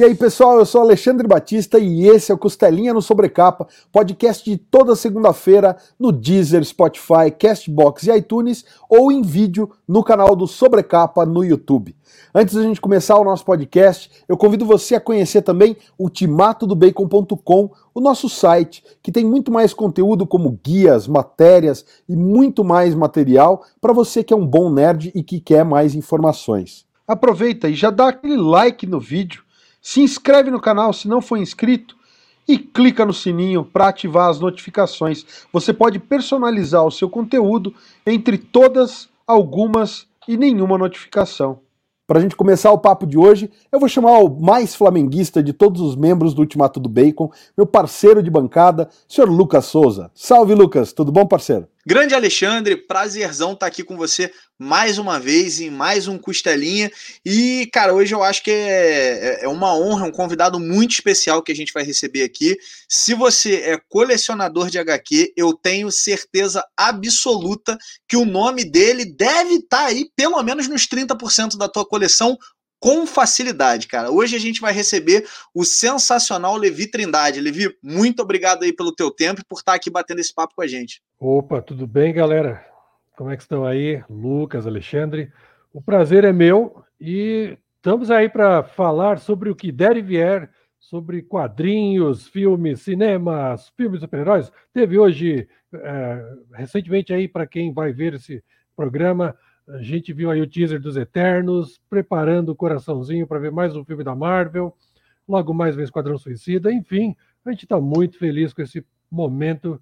E aí, pessoal, eu sou Alexandre Batista e esse é o Costelinha no Sobrecapa, podcast de toda segunda-feira no Deezer, Spotify, Castbox e iTunes ou em vídeo no canal do Sobrecapa no YouTube. Antes da gente começar o nosso podcast, eu convido você a conhecer também ultimatodobacon.com, o nosso site, que tem muito mais conteúdo como guias, matérias e muito mais material para você que é um bom nerd e que quer mais informações. Aproveita e já dá aquele like no vídeo se inscreve no canal se não for inscrito e clica no sininho para ativar as notificações. Você pode personalizar o seu conteúdo entre todas, algumas e nenhuma notificação. Para a gente começar o papo de hoje, eu vou chamar o mais flamenguista de todos os membros do Ultimato do Bacon, meu parceiro de bancada, senhor Lucas Souza. Salve, Lucas, tudo bom, parceiro? Grande Alexandre, prazerzão estar tá aqui com você mais uma vez em mais um Costelinha. E, cara, hoje eu acho que é, é, é uma honra, um convidado muito especial que a gente vai receber aqui. Se você é colecionador de HQ, eu tenho certeza absoluta que o nome dele deve estar tá aí, pelo menos nos 30% da tua coleção, com facilidade, cara. Hoje a gente vai receber o sensacional Levi Trindade. Levi, muito obrigado aí pelo teu tempo e por estar aqui batendo esse papo com a gente. Opa, tudo bem, galera? Como é que estão aí? Lucas, Alexandre. O prazer é meu e estamos aí para falar sobre o que der e vier, sobre quadrinhos, filmes, cinemas, filmes super-heróis. Teve hoje, é, recentemente aí, para quem vai ver esse programa, a gente viu aí o teaser dos Eternos, preparando o coraçãozinho para ver mais um filme da Marvel. Logo mais vem Esquadrão Suicida. Enfim, a gente está muito feliz com esse momento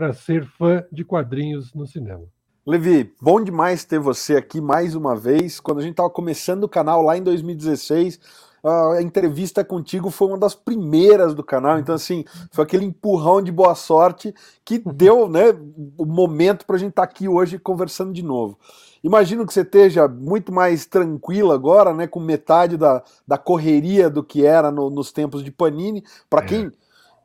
para ser fã de quadrinhos no cinema. Levi, bom demais ter você aqui mais uma vez. Quando a gente estava começando o canal lá em 2016, a entrevista contigo foi uma das primeiras do canal, então assim, foi aquele empurrão de boa sorte que deu, né, o momento para a gente estar tá aqui hoje conversando de novo. Imagino que você esteja muito mais tranquilo agora, né, com metade da, da correria do que era no, nos tempos de Panini. Para é.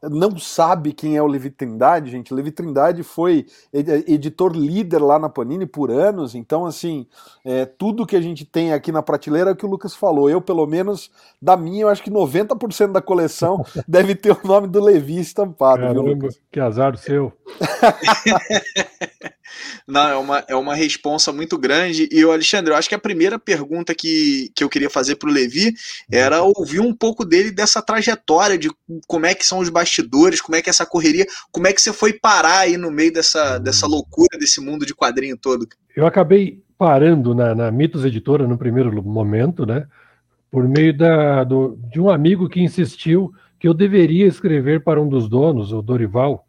Não sabe quem é o Levi Trindade, gente, Levi Trindade foi editor líder lá na Panini por anos, então, assim, é, tudo que a gente tem aqui na prateleira é o que o Lucas falou. Eu, pelo menos, da minha, eu acho que 90% da coleção deve ter o nome do Levi estampado, Caramba, viu, Lucas? Que azar o seu. Não, é uma, é uma responsa muito grande. E, o Alexandre, eu acho que a primeira pergunta que, que eu queria fazer para o Levi era ouvir um pouco dele dessa trajetória, de como é que são os bastidores, como é que é essa correria, como é que você foi parar aí no meio dessa, dessa loucura, desse mundo de quadrinho todo. Eu acabei parando na, na Mitos Editora no primeiro momento, né? Por meio da, do, de um amigo que insistiu que eu deveria escrever para um dos donos, o Dorival,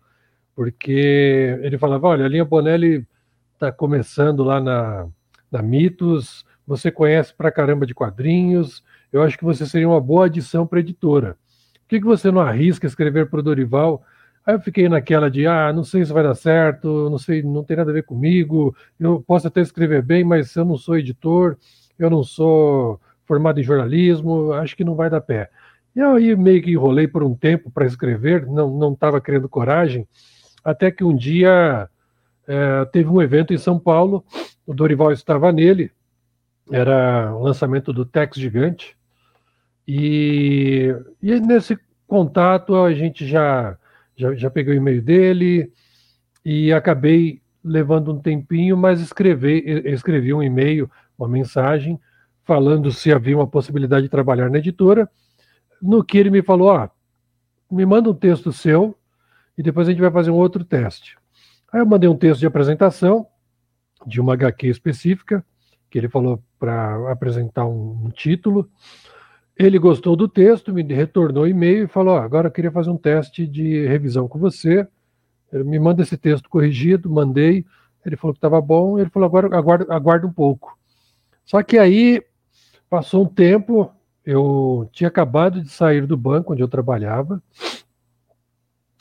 porque ele falava: olha, a linha Bonelli está começando lá na, na Mitos, você conhece pra caramba de quadrinhos, eu acho que você seria uma boa adição para editora. Por que, que você não arrisca escrever para o Dorival? Aí eu fiquei naquela de, ah, não sei se vai dar certo, não sei, não tem nada a ver comigo, eu posso até escrever bem, mas eu não sou editor, eu não sou formado em jornalismo, acho que não vai dar pé. E aí meio que enrolei por um tempo para escrever, não estava criando coragem, até que um dia é, teve um evento em São Paulo, o Dorival estava nele, era o lançamento do Tex Gigante, e, e nesse contato a gente já, já, já peguei o e-mail dele e acabei levando um tempinho, mas escrevi, escrevi um e-mail, uma mensagem, falando se havia uma possibilidade de trabalhar na editora, no que ele me falou, ah, me manda um texto seu, e depois a gente vai fazer um outro teste. Aí eu mandei um texto de apresentação de uma HQ específica, que ele falou para apresentar um, um, título. Ele gostou do texto, me retornou e-mail e falou: oh, agora eu queria fazer um teste de revisão com você. Ele me manda esse texto corrigido, mandei. Ele falou que estava bom. Ele falou: agora aguarda, aguarda um pouco. Só que aí passou um tempo, eu tinha acabado de sair do banco onde eu trabalhava,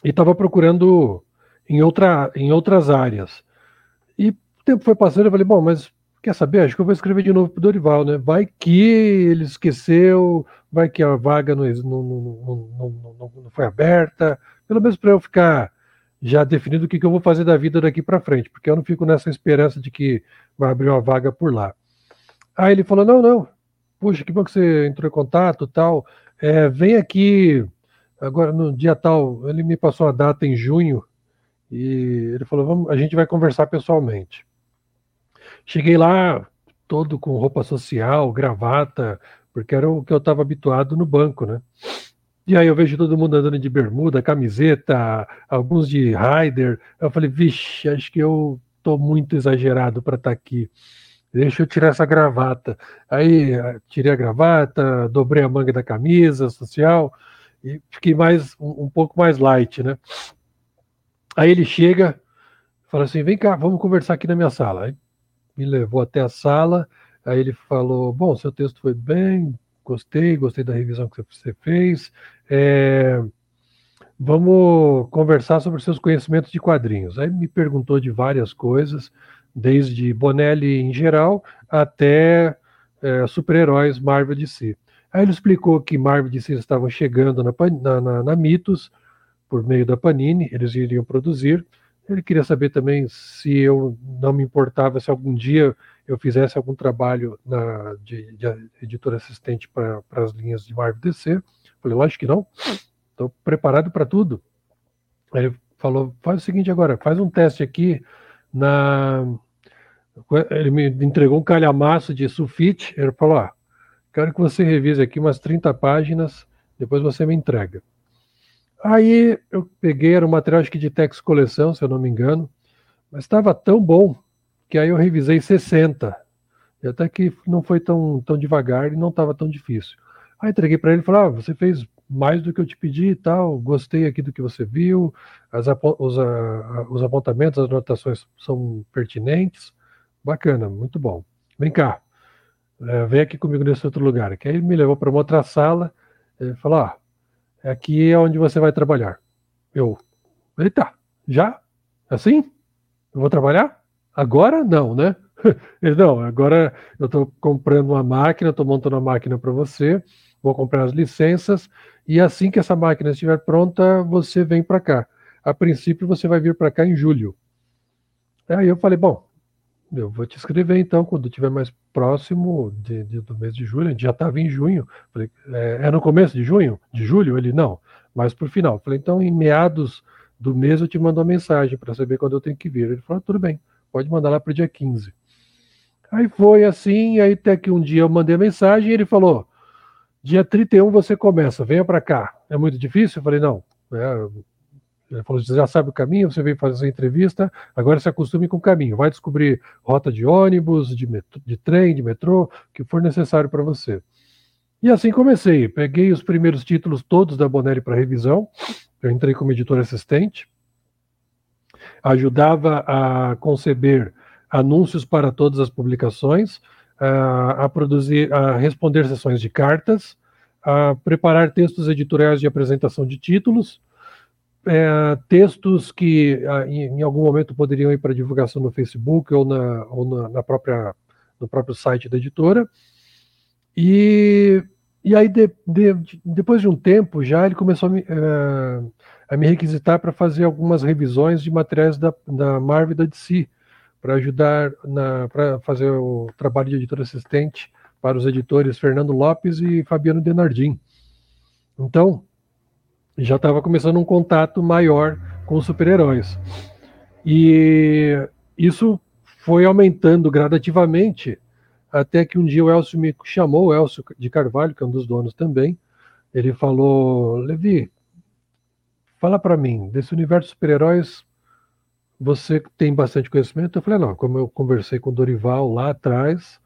e estava procurando em, outra, em outras áreas. E o tempo foi passando, eu falei, bom, mas quer saber? Acho que eu vou escrever de novo para o Dorival, né? Vai que ele esqueceu, vai que a vaga não, não, não, não foi aberta, pelo menos para eu ficar já definido o que, que eu vou fazer da vida daqui para frente, porque eu não fico nessa esperança de que vai abrir uma vaga por lá. Aí ele falou: não, não, puxa, que bom que você entrou em contato tal. é, vem aqui agora no dia tal. Ele me passou a data em junho e ele falou: vamos, a gente vai conversar pessoalmente. Cheguei lá todo com roupa social, gravata, porque era o que eu estava habituado no banco, né? E aí eu vejo todo mundo andando de bermuda, camiseta, alguns de rider. Eu falei, vixe, acho que eu tô muito exagerado para estar tá aqui. Deixa eu tirar essa gravata. Aí eh, tirei a gravata, dobrei a manga da camisa social e fiquei mais um, um pouco mais light, né? Aí ele chega, fala assim: vem cá, vamos conversar aqui na minha sala. Aí me levou até a sala. Aí ele falou: bom, seu texto foi bem, gostei, gostei da revisão que você fez. É, vamos conversar sobre seus conhecimentos de quadrinhos. Aí me perguntou de várias coisas, desde Bonelli em geral até é, super-heróis Marvel DC. Aí ele explicou que Marvel DC estavam chegando na, na, na, na Mitos por meio da Panini, eles iriam produzir. Ele queria saber também se eu não me importava se algum dia eu fizesse algum trabalho na, de, de editor assistente para as linhas de Marvel DC. Falei, lógico que não. Estou preparado para tudo. Ele falou, faz o seguinte agora, faz um teste aqui na... Ele me entregou um calhamaço de sulfite. Ele falou, ah, quero que você revise aqui umas 30 páginas, depois você me entrega. Aí eu peguei, era um material acho que de Tex Coleção, se eu não me engano, mas estava tão bom que aí eu revisei 60. E até que não foi tão, tão devagar e não estava tão difícil. Aí entreguei para ele e falei: ah, você fez mais do que eu te pedi e tal, gostei aqui do que você viu, as, os, a, os apontamentos, as anotações são pertinentes, bacana, muito bom. Vem cá, é, vem aqui comigo nesse outro lugar. Que aí ele me levou para uma outra sala, ele falou: ah, aqui é onde você vai trabalhar. Eu, eita, já? Assim? Eu vou trabalhar? Agora não, né? Não, agora eu estou comprando uma máquina, estou montando uma máquina para você, vou comprar as licenças, e assim que essa máquina estiver pronta, você vem para cá. A princípio, você vai vir para cá em julho. Aí eu falei, bom, eu vou te escrever então, quando estiver mais próximo de, de, do mês de julho, a gente já estava em junho. Falei, é, é, no começo de junho? De julho? Ele, não, mas por final. Falei, então em meados do mês eu te mando uma mensagem para saber quando eu tenho que vir. Ele falou, tudo bem, pode mandar lá para o dia 15. Aí foi assim, aí até que um dia eu mandei a mensagem e ele falou, dia 31 você começa, venha para cá. É muito difícil? Eu falei, não, é, ele falou: você já sabe o caminho, você veio fazer entrevista, agora se acostume com o caminho. Vai descobrir rota de ônibus, de, metro, de trem, de metrô, o que for necessário para você. E assim comecei. Peguei os primeiros títulos todos da Bonelli para revisão. Eu entrei como editor assistente. Ajudava a conceber anúncios para todas as publicações, a, a produzir, a responder sessões de cartas, a preparar textos editoriais de apresentação de títulos é, textos que em, em, algum momento poderiam ir para divulgação no Facebook ou, na, ou na, na, própria, no próprio site da editora. E, e aí, de, de, depois de um tempo, já ele começou a me, é, a me requisitar para fazer algumas revisões de materiais da, da Marvel da DC, para ajudar para fazer o trabalho de editor assistente para os editores Fernando Lopes e Fabiano Denardim. Então, já estava começando um contato maior com super-heróis. E isso foi aumentando gradativamente até que um dia o Elcio me chamou, o Elcio de Carvalho, que é um dos donos também. Ele falou: Levi, fala para mim, desse universo de super-heróis, você tem bastante conhecimento? Eu falei: não, como eu conversei com o Dorival lá atrás,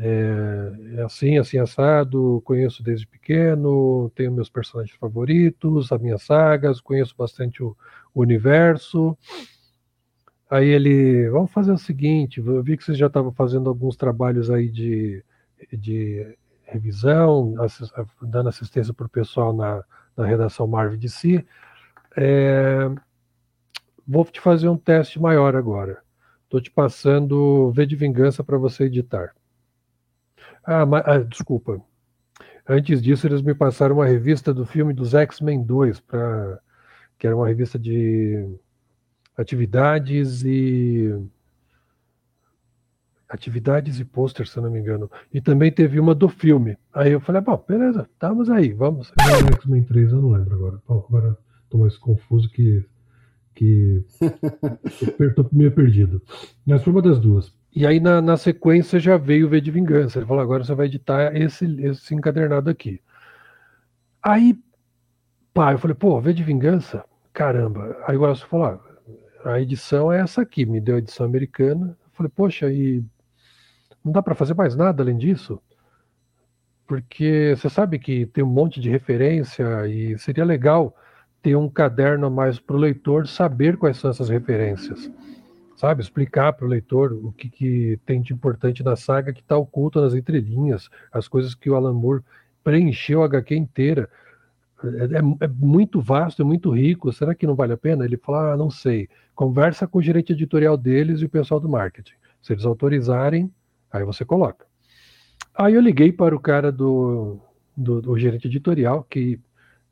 é, é, assim, assim, assado, conheço desde pequeno, tenho meus personagens favoritos, as minhas sagas, conheço bastante o, o universo. Aí ele, vamos fazer o seguinte, eu vi que vocês já estavam fazendo alguns trabalhos aí de, de revisão, dando assistência para o pessoal na, na redação Marvel de si. É, vou te fazer um teste maior agora. Estou te passando V de Vingança para você editar. Ah, mas, ah, desculpa. Antes disso, eles me passaram uma revista do filme dos X-Men 2, pra, que era uma revista de atividades e atividades e posters, se eu não me engano. E também teve uma do filme. Aí eu falei, bom, beleza, estamos aí, vamos. X-Men 3, eu não lembro agora. Bom, agora estou mais confuso que. que meio perdido. Mas foi uma das duas. E aí, na, na sequência, já veio o V de Vingança. Ele falou: agora você vai editar esse, esse encadernado aqui. Aí, pá, eu falei: pô, V de Vingança? Caramba. Aí o Elcio falou: ah, a edição é essa aqui, me deu a edição americana. Eu falei: poxa, e não dá para fazer mais nada além disso? Porque você sabe que tem um monte de referência e seria legal ter um caderno mais para o leitor saber quais são essas referências sabe? Explicar para o leitor o que, que, tem de importante na saga que está oculto nas entrelinhas, as coisas que o Alan Moore preencheu a HQ inteira. É, é, é, muito vasto, é muito rico. Será que não vale a pena? Ele fala: ah, não sei. Conversa com o gerente editorial deles e o pessoal do marketing. Se eles autorizarem, aí você coloca. Aí eu liguei para o cara do, do, do gerente editorial, que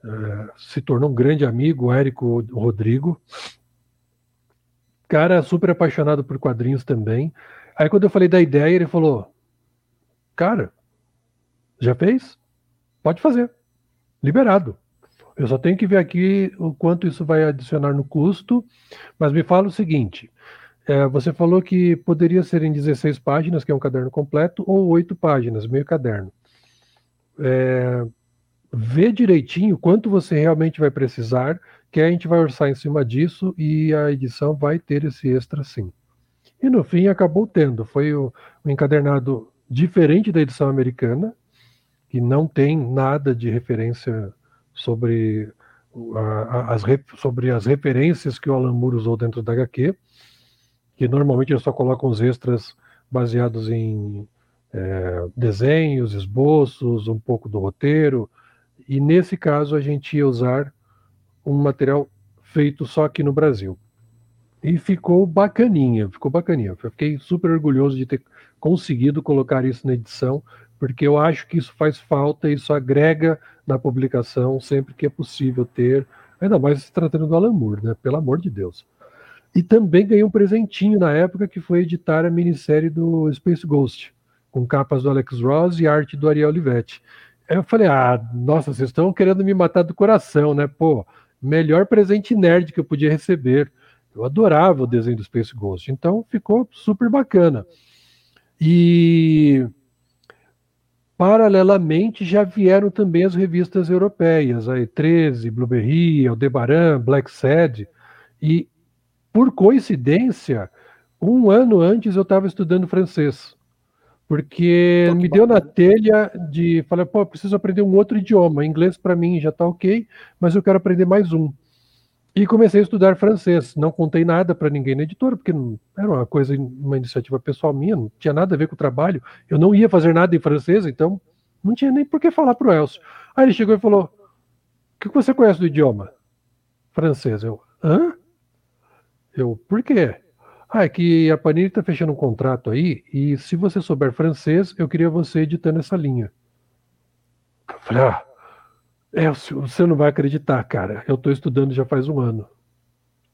uh, se tornou um grande amigo, o Érico Rodrigo, cara super apaixonado por quadrinhos também. Aí quando eu falei da ideia, ele falou: Cara, já fez? Pode fazer. Liberado. Eu só tenho que ver aqui o quanto isso vai adicionar no custo, mas me fala o seguinte: é, você falou que poderia ser em 16 páginas, que é um caderno completo, ou 8 páginas, meio caderno. É, vê direitinho quanto você realmente vai precisar que a gente vai orçar em cima disso e a edição vai ter esse extra sim. E no fim acabou tendo. Foi o, um encadernado diferente da edição americana, que não tem nada de referência sobre, a, as, sobre as referências que o Alan Moore usou dentro da HQ, que normalmente eles só colocam os extras baseados em é, desenhos, esboços, um pouco do roteiro, e nesse caso a gente ia usar um material feito só aqui no Brasil. E ficou bacaninha, ficou bacaninha. Eu fiquei super orgulhoso de ter conseguido colocar isso na edição, porque eu acho que isso faz falta, isso agrega na publicação sempre que é possível ter, ainda mais se tratando do Alan Moore, né? Pelo amor de Deus. E também ganhei um presentinho na época que foi editar a minissérie do Space Ghost, com capas do Alex Ross e arte do Ariel Olivetti. Eu falei, ah, nossa, vocês estão querendo me matar do coração, né? Pô, melhor presente nerd que eu podia receber. Eu adorava o desenho do Space Ghost, então ficou super bacana. E paralelamente já vieram também as revistas europeias, a E13, Blueberry, Aldebaran, Black Sad, e por coincidência, um ano antes eu estava estudando francês porque me deu na telha de falar, pô, preciso aprender um outro idioma. Inglês para mim já está ok, mas eu quero aprender mais um. E comecei a estudar francês. Não contei nada para ninguém na editora, porque não, era uma coisa, uma iniciativa pessoal minha, não tinha nada a ver com o trabalho. Eu não ia fazer nada em francês, então não tinha nem por que falar para o Elcio. Aí ele chegou e falou: O que você conhece do idioma? Francês. Eu, hã? Eu, por quê? Ah, é que a Panini está fechando um contrato aí, e se você souber francês, eu queria você editando essa linha. Eu falei, ah, é, você não vai acreditar, cara. Eu estou estudando já faz um ano.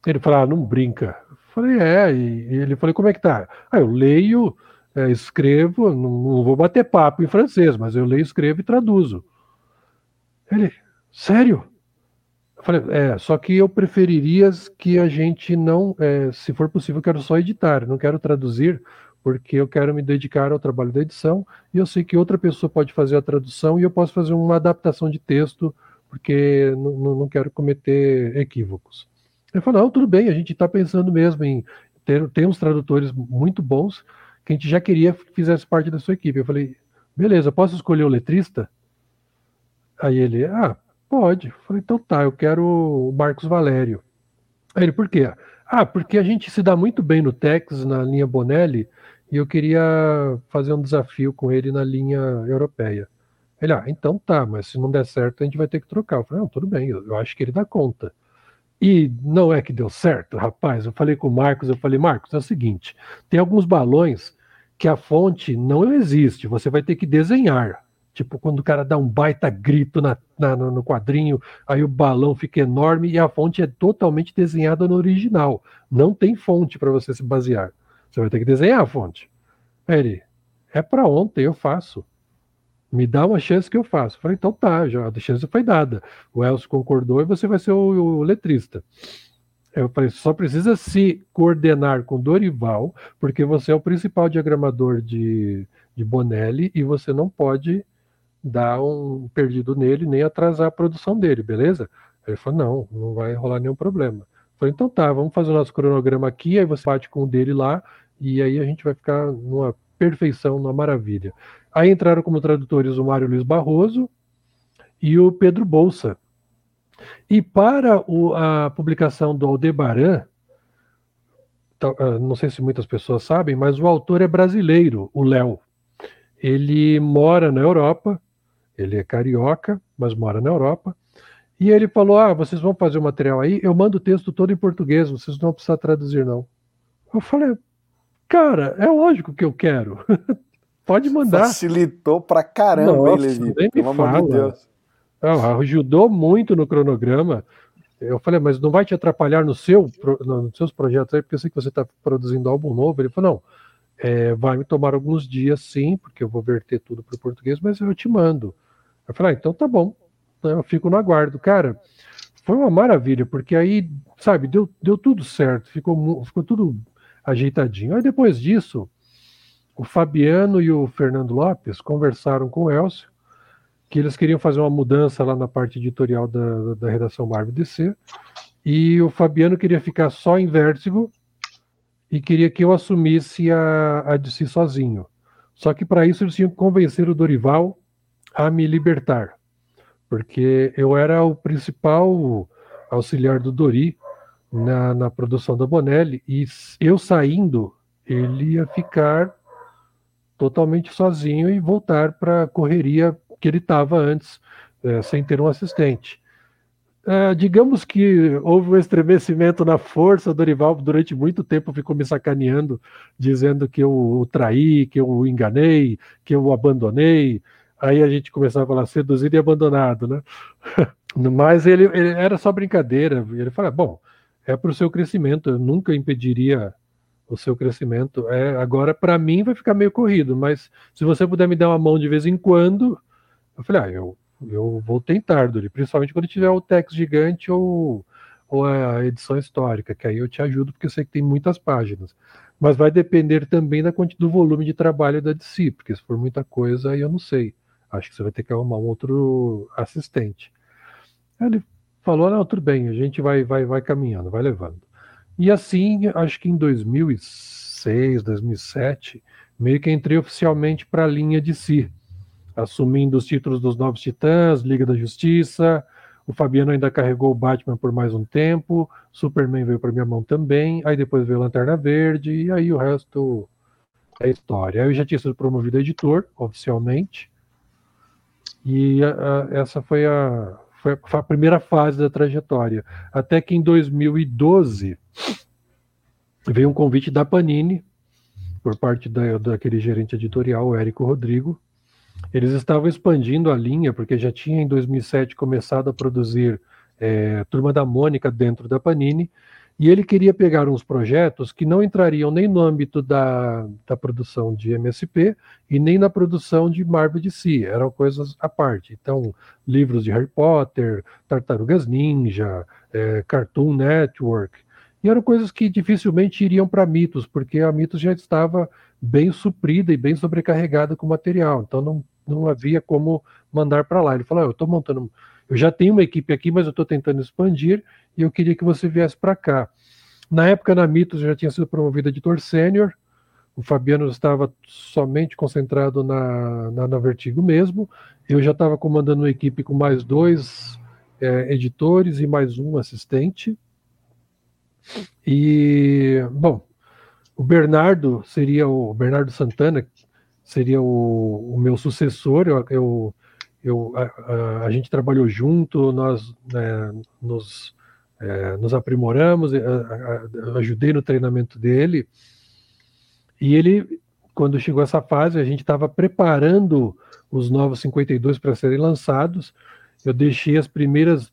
Ele falou, ah, não brinca. Eu falei, é, e ele falou, como é que tá? Ah, eu leio, é, escrevo, não, não vou bater papo em francês, mas eu leio, escrevo e traduzo. Ele, sério? Falei, é, só que eu preferiria que a gente não, é, se for possível, eu quero só editar, não quero traduzir, porque eu quero me dedicar ao trabalho da edição e eu sei que outra pessoa pode fazer a tradução e eu posso fazer uma adaptação de texto, porque não, quero cometer equívocos. Ele falou, não, tudo bem, a gente está pensando mesmo em ter, ter uns tradutores muito bons que a gente já queria que fizesse parte da sua equipe. Eu falei, beleza, posso escolher o letrista? Aí ele, ah, Pode. Falei, então tá, eu quero o Marcos Valério. Aí ele, por quê? Ah, porque a gente se dá muito bem no Tex, na linha Bonelli, e eu queria fazer um desafio com ele na linha europeia. Ele, ah, então tá, mas se não der certo, a gente vai ter que trocar. Eu falei, não, tudo bem, eu, eu acho que ele dá conta. E não é que deu certo, rapaz. Eu falei com o Marcos, eu falei, Marcos, é o seguinte: tem alguns balões que a fonte não existe, você vai ter que desenhar. Tipo, quando o cara dá um baita grito na, na, no quadrinho, aí o balão fica enorme e a fonte é totalmente desenhada no original. Não tem fonte para você se basear. Você vai ter que desenhar a fonte. Aí ele, é para ontem, eu faço. Me dá uma chance que eu faço. falei, então tá, já, a chance foi dada. O Elcio concordou e você vai ser o, o letrista. Eu falei, só precisa se coordenar com Dorival, porque você é o principal diagramador de, de Bonelli e você não pode dar um perdido nele nem atrasar a produção dele, beleza? Ele falou, não, não vai rolar nenhum problema. Eu falei, então tá, vamos fazer o nosso cronograma aqui, aí você bate com o dele lá, e aí a gente vai ficar numa perfeição, numa maravilha. Aí entraram como tradutores o Mário Luiz Barroso e o Pedro Bolsa. E para o, a publicação do Aldebaran, ah, não sei se muitas pessoas sabem, mas o autor é brasileiro, o Léo. Ele mora na Europa, ele é carioca, mas mora na Europa. E ele falou: Ah, vocês vão fazer o material aí? Eu mando o texto todo em português, vocês não vão precisar traduzir, não. Eu falei: Cara, é lógico que eu quero. Pode mandar. Facilitou pra caramba, Nossa, hein, Levi? Pelo amor de Deus. Ah, ajudou muito no cronograma. Eu falei, mas não vai te atrapalhar no seu, nos seus projetos aí, porque eu sei que você está produzindo álbum novo. Ele falou, não, é, vai me tomar alguns dias sim, porque eu vou verter tudo para o português, mas eu te mando. Eu falei, ah, então tá bom, eu fico no aguardo. Cara, foi uma maravilha, porque aí, sabe, deu, deu tudo certo, ficou, ficou tudo ajeitadinho. Aí depois disso, o Fabiano e o Fernando Lopes conversaram com o Elcio, que eles queriam fazer uma mudança lá na parte editorial da, da redação Marvel DC, e o Fabiano queria ficar só em Vértigo e queria que eu assumisse a, a DC sozinho. Só que para isso eles tinham que convencer o Dorival a me libertar, porque eu era o principal auxiliar do Dori na, na produção da Bonelli, e eu saindo, ele ia ficar totalmente sozinho e voltar para a correria que ele estava antes, é, sem ter um assistente. É, digamos que houve um estremecimento na força, o Dorival durante muito tempo ficou me sacaneando, dizendo que eu o traí, que eu o enganei, que eu o abandonei. Aí a gente começava a falar seduzido e abandonado, né? Mas ele, ele, era só brincadeira. Ele falava, bom, é para o seu crescimento, eu nunca impediria o seu crescimento. É, agora, para mim, vai ficar meio corrido, mas se você puder me dar uma mão de vez em quando, eu falei, ah, eu, eu vou tentar, Dori, principalmente quando tiver o text gigante ou, ou a edição histórica, que aí eu te ajudo, porque eu sei que tem muitas páginas. Mas vai depender também da do volume de trabalho da DC, porque se for muita coisa, aí eu não sei. Acho que você vai ter que arrumar um outro assistente. Ele falou, não, tudo bem, a gente vai, vai, vai caminhando, vai levando. E assim, acho que em 2006, 2007, meio que entrei oficialmente para a linha de si, assumindo os títulos dos Novos Titãs, Liga da Justiça. O Fabiano ainda carregou o Batman por mais um tempo, Superman veio para minha mão também, aí depois veio Lanterna Verde, e aí o resto é história. Eu já tinha sido promovido editor, oficialmente, e a, a, essa foi a, foi a primeira fase da trajetória. Até que em 2012 veio um convite da Panini, por parte da, daquele gerente editorial, Érico Rodrigo. Eles estavam expandindo a linha, porque já tinha em 2007 começado a produzir é, Turma da Mônica dentro da Panini, e ele queria pegar uns projetos que não entrariam nem no âmbito da, da produção de MSP e nem na produção de Marvel de si, eram coisas à parte. Então, livros de Harry Potter, Tartarugas Ninja, é, Cartoon Network, e eram coisas que dificilmente iriam para Mitos, porque a Mitos já estava bem suprida e bem sobrecarregada com material, então não, não havia como mandar para lá. Ele falou: ah, Eu estou montando eu já tenho uma equipe aqui, mas eu estou tentando expandir e eu queria que você viesse para cá. Na época, na Mitos, eu já tinha sido promovido editor sênior, o Fabiano estava somente concentrado na, na, na Vertigo mesmo, eu já estava comandando uma equipe com mais dois é, editores e mais um assistente. E, bom, o Bernardo seria o Bernardo Santana, seria o, o meu sucessor. Eu, eu eu, a, a, a, gente trabalhou junto, nós né, nos, é, nos aprimoramos, ajudei no treinamento dele. E ele, quando chegou essa fase, a gente estava preparando os novos 52 para serem lançados. Eu deixei as primeiras,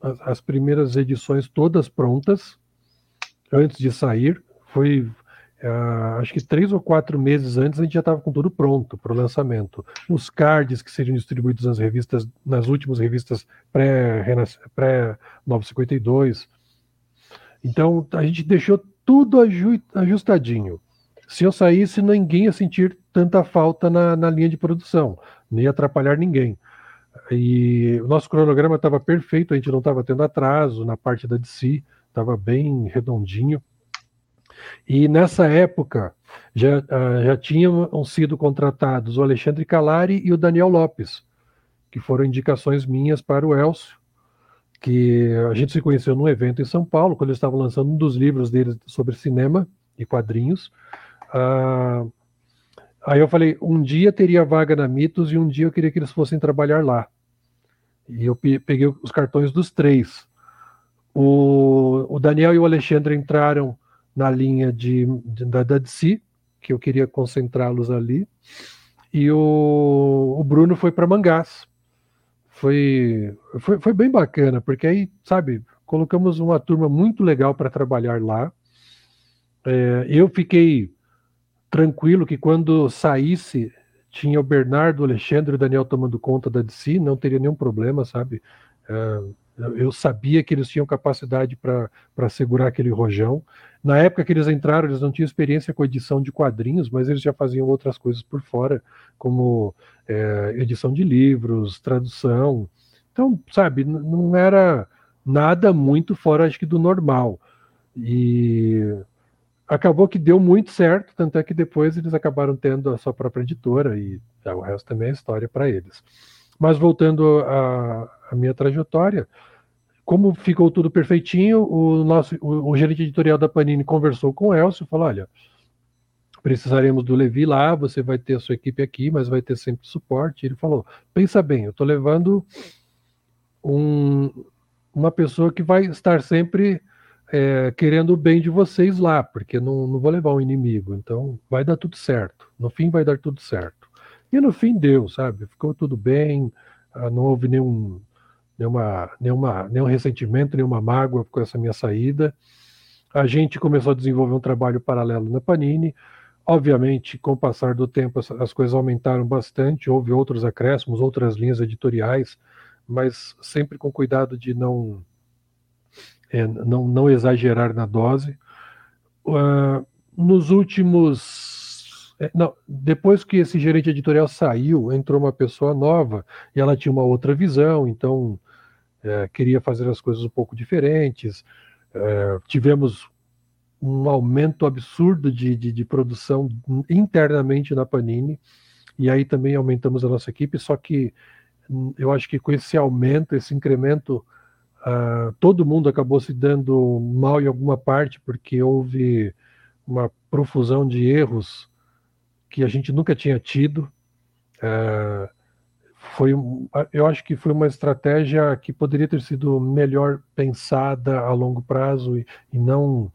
as, as primeiras edições todas prontas antes de sair. Foi Uh, acho que três ou quatro meses antes a gente já estava com tudo pronto para o lançamento. Os cards que seriam distribuídos nas revistas, nas últimas revistas pré-952. Então a gente deixou tudo ajustadinho. Se eu saísse, ninguém ia sentir tanta falta na, na linha de produção, nem ia atrapalhar ninguém. E o nosso cronograma estava perfeito, a gente não estava tendo atraso na parte da DC, estava bem redondinho. E nessa época já, uh, já tinham sido contratados o Alexandre Calari e o Daniel Lopes, que foram indicações minhas para o Elcio, que a gente se conheceu num evento em São Paulo, quando eles estavam lançando um dos livros deles sobre cinema e quadrinhos. Uh, aí eu falei, um dia teria vaga na Mitos e um dia eu queria que eles fossem trabalhar lá. E eu peguei os cartões dos três. O, o Daniel e o Alexandre entraram na linha de, de da, da DC, que eu queria concentrá-los ali. E o, o Bruno foi para Mangás. Foi, foi, foi bem bacana, porque aí, sabe, colocamos uma turma muito legal para trabalhar lá. É, eu fiquei tranquilo que quando saísse, tinha o Bernardo, o Alexandre e o Daniel tomando conta da DC, não teria nenhum problema, sabe? É, eu sabia que eles tinham capacidade para segurar aquele rojão. Na época que eles entraram, eles não tinham experiência com edição de quadrinhos, mas eles já faziam outras coisas por fora, como é, edição de livros, tradução. Então, sabe, não era nada muito fora, acho que, do normal. E acabou que deu muito certo, tanto é que depois eles acabaram tendo a sua própria editora, e o resto também é história para eles. Mas voltando à, minha trajetória, como ficou tudo perfeitinho, o nosso o, o, gerente editorial da Panini conversou com o Elcio e falou: olha, precisaremos do Levi lá, você vai ter a sua equipe aqui, mas vai ter sempre suporte. Ele falou: pensa bem, eu estou levando um, uma pessoa que vai estar sempre é, querendo o bem de vocês lá, porque não, não vou levar um inimigo, então vai dar tudo certo. No fim, vai dar tudo certo. E no fim deu, sabe? Ficou tudo bem, ah, não houve nenhum, nenhuma, nenhuma, nenhum ressentimento, nenhuma mágoa com essa minha saída. A gente começou a desenvolver um trabalho paralelo na Panini. Obviamente, com o passar do tempo, as coisas aumentaram bastante, houve outros acréscimos, outras linhas editoriais, mas sempre com cuidado de não, é, não, não exagerar na dose. Uh, nos últimos não, depois que esse gerente editorial saiu, entrou uma pessoa nova e ela tinha uma outra visão, então é, queria fazer as coisas um pouco diferentes. É, tivemos um aumento absurdo de, de, de, produção internamente na Panini, e aí também aumentamos a nossa equipe, só que hum, eu acho que com esse aumento, esse incremento, uh, todo mundo acabou se dando mal em alguma parte, porque houve uma profusão de erros que a gente nunca tinha tido. É, foi, eu acho que foi uma estratégia que poderia ter sido melhor pensada a longo prazo e, e não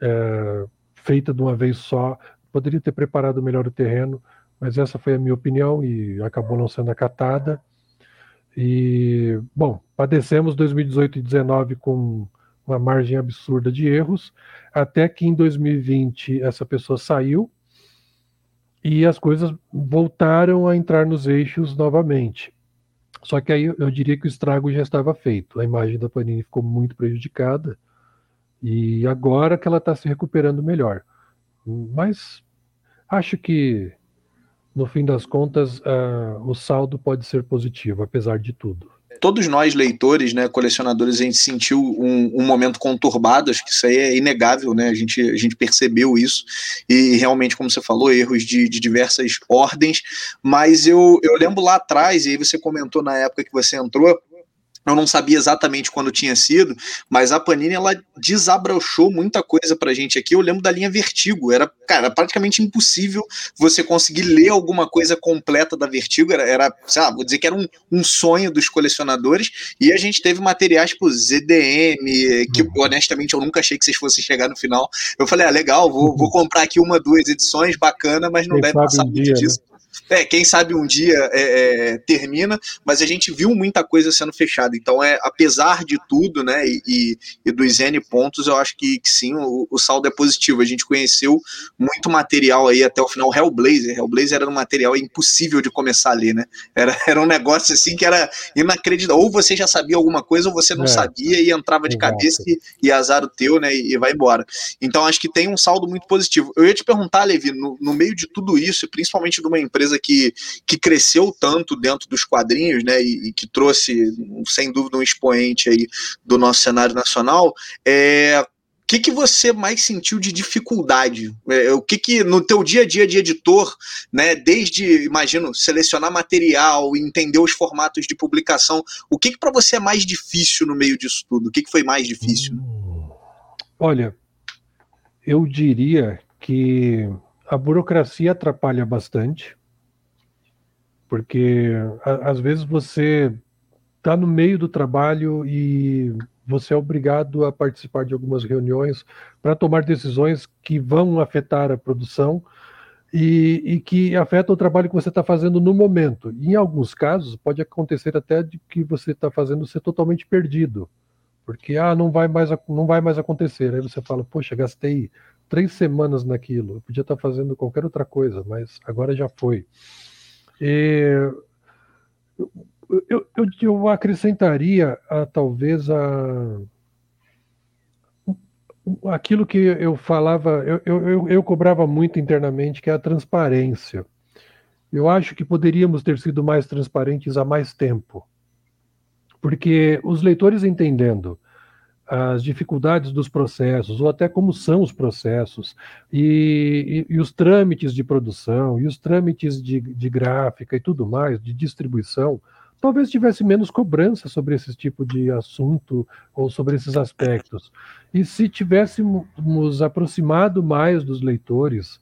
é, feita de uma vez só. Poderia ter preparado melhor o terreno, mas essa foi a minha opinião e acabou não sendo acatada. E, bom, padecemos 2018 e 2019 com uma margem absurda de erros, até que em 2020 essa pessoa saiu e as coisas voltaram a entrar nos eixos novamente. Só que aí eu diria que o estrago já estava feito. A imagem da Panini ficou muito prejudicada e agora que ela está se recuperando melhor. Mas acho que no fim das contas uh, o saldo pode ser positivo, apesar de tudo todos nós, leitores, né, colecionadores, a gente sentiu um, um, momento conturbado, acho que isso aí é inegável, né? A gente, a gente percebeu isso, e realmente, como você falou, erros de, de diversas ordens, mas eu, eu lembro lá atrás, e aí você comentou na época que você entrou, eu não sabia exatamente quando tinha sido, mas a Panini ela desabrochou muita coisa pra gente aqui. Eu lembro da linha Vertigo, era, cara, praticamente impossível você conseguir ler alguma coisa completa da Vertigo, era, era sei lá, vou dizer que era um, um sonho dos colecionadores. E a gente teve materiais tipo ZDM, que uhum. honestamente eu nunca achei que vocês fossem chegar no final. Eu falei, ah, legal, vou, vou comprar aqui uma, duas edições, bacana, mas não Quem deve passar muito dia, né? disso. Né? É, quem sabe um dia é, é, termina, mas a gente viu muita coisa sendo fechada. Então, é apesar de tudo, né, e, e dos N pontos, eu acho que, que sim, o, o, saldo é positivo. A gente conheceu muito material aí até o final. Hellblazer, Hellblazer era um material impossível de começar a ler, né? Era, era um negócio assim que era inacreditável. Ou você já sabia alguma coisa, ou você não é. sabia e entrava de Exato. cabeça e, e, azar o teu, né, e, e, vai embora. Então, acho que tem um saldo muito positivo. Eu ia te perguntar, Levi, no, no meio de tudo isso, principalmente de uma empresa que, que cresceu tanto dentro dos quadrinhos, né, e, e que trouxe, sem dúvida, um expoente aí do nosso cenário nacional, é, o que, que você mais sentiu de dificuldade? É, o que, que no teu dia a dia de editor, né, desde, imagino, selecionar material, entender os formatos de publicação, o que, que para você é mais difícil no meio disso tudo? O que, que foi mais difícil? Hum, olha, eu diria que a burocracia atrapalha bastante, porque a, às vezes você está no meio do trabalho e você é obrigado a participar de algumas reuniões para tomar decisões que vão afetar a produção e, e que afetam o trabalho que você está fazendo no momento. E em alguns casos, pode acontecer até de que você está fazendo ser totalmente perdido, porque ah, não vai mais, não vai mais acontecer. Aí você fala, poxa, gastei três semanas naquilo. Eu podia estar fazendo qualquer outra coisa, mas agora já foi. E, eu, eu, eu, acrescentaria a, talvez a aquilo que eu falava, eu, eu, eu cobrava muito internamente, que é a transparência. Eu acho que poderíamos ter sido mais transparentes há mais tempo. Porque os leitores entendendo as dificuldades dos processos, ou até como são os processos, e, e, e os trâmites de produção, e os trâmites de, de, gráfica e tudo mais, de distribuição, talvez tivesse menos cobrança sobre esse tipo de assunto ou sobre esses aspectos. E se tivéssemos aproximado mais dos leitores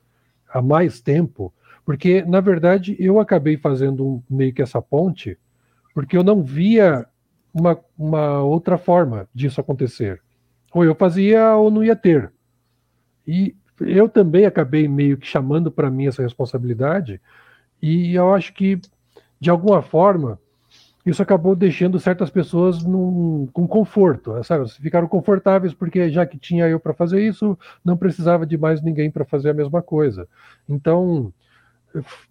há mais tempo, porque, na verdade, eu acabei fazendo meio que essa ponte, porque eu não via uma, uma outra forma disso acontecer. Ou eu fazia ou não ia ter. E eu também acabei meio que chamando para mim essa responsabilidade, e eu acho que, de alguma forma, isso acabou deixando certas pessoas num, com conforto, sabe? Ficaram confortáveis porque já que tinha eu para fazer isso, não precisava de mais ninguém para fazer a mesma coisa. Então,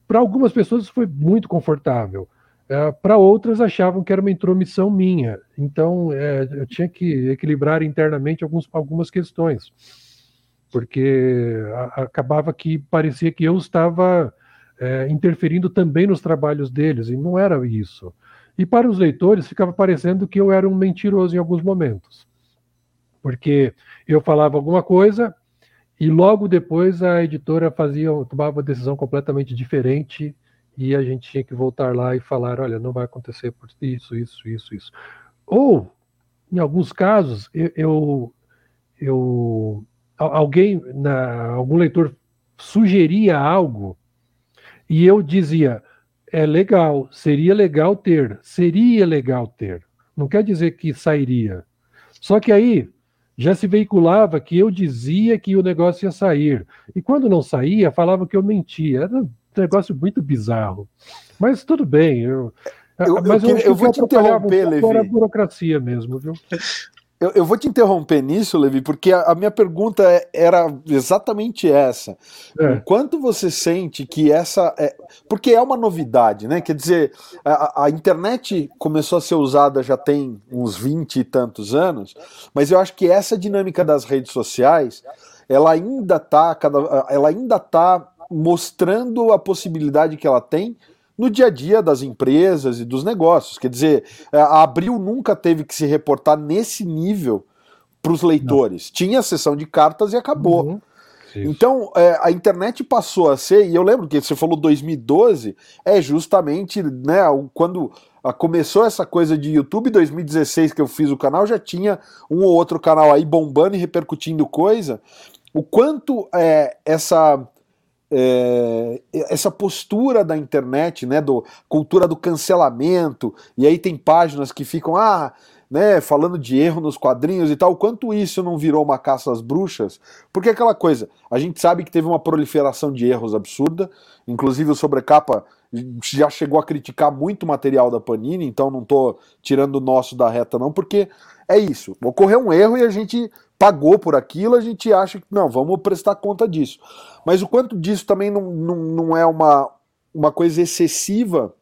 para algumas pessoas isso foi muito confortável. É, para outras achavam que era uma intromissão minha. Então é, eu tinha que equilibrar internamente alguns, algumas questões, porque a, acabava que parecia que eu estava é, interferindo também nos trabalhos deles, e não era isso. E para os leitores ficava parecendo que eu era um mentiroso em alguns momentos, porque eu falava alguma coisa e logo depois a editora fazia tomava uma decisão completamente diferente e a gente tinha que voltar lá e falar, olha, não vai acontecer por isso, isso, isso, isso. Ou, em alguns casos, eu, eu, eu alguém, na, algum leitor sugeria algo e eu dizia, é legal, seria legal ter, seria legal ter. Não quer dizer que sairia. Só que aí já se veiculava que eu dizia que o negócio ia sair. E quando não saía, falava que eu mentia. Era negócio muito bizarro. Mas tudo bem, eu. eu mas eu, eu, eu vou te interromper, um Levi. Era a burocracia mesmo, viu? Eu, eu, vou te interromper nisso, Levi, porque a, a minha pergunta é, era exatamente essa. É. O quanto você sente que essa. É, porque é uma novidade, né? Quer dizer, a, a, internet começou a ser usada já tem uns 20 e tantos anos, mas eu acho que essa dinâmica das redes sociais ela ainda está ela ainda tá mostrando a possibilidade que ela tem no dia a dia das empresas e dos negócios. Quer dizer, a Abril nunca teve que se reportar nesse nível para os leitores. Não. Tinha a sessão de cartas e acabou. Uhum. Então, é, a internet passou a ser, e eu lembro que você falou 2012, é justamente né, quando começou essa coisa de YouTube, 2016 que eu fiz o canal, já tinha um ou outro canal aí bombando e repercutindo coisa. O quanto é, essa é, essa postura da internet, né, do cultura do cancelamento, e aí tem páginas que ficam, ah, né, falando de erro nos quadrinhos e tal, quanto isso não virou uma caça às bruxas? Porque aquela coisa, a gente sabe que teve uma proliferação de erros absurda, inclusive o Sobrecapa já chegou a criticar muito material da Panini, então não estou tirando o nosso da reta, não, porque é isso. Ocorreu um erro e a gente pagou por aquilo, a gente acha que não, vamos prestar conta disso. Mas o quanto disso também não, não, não é uma, uma coisa excessiva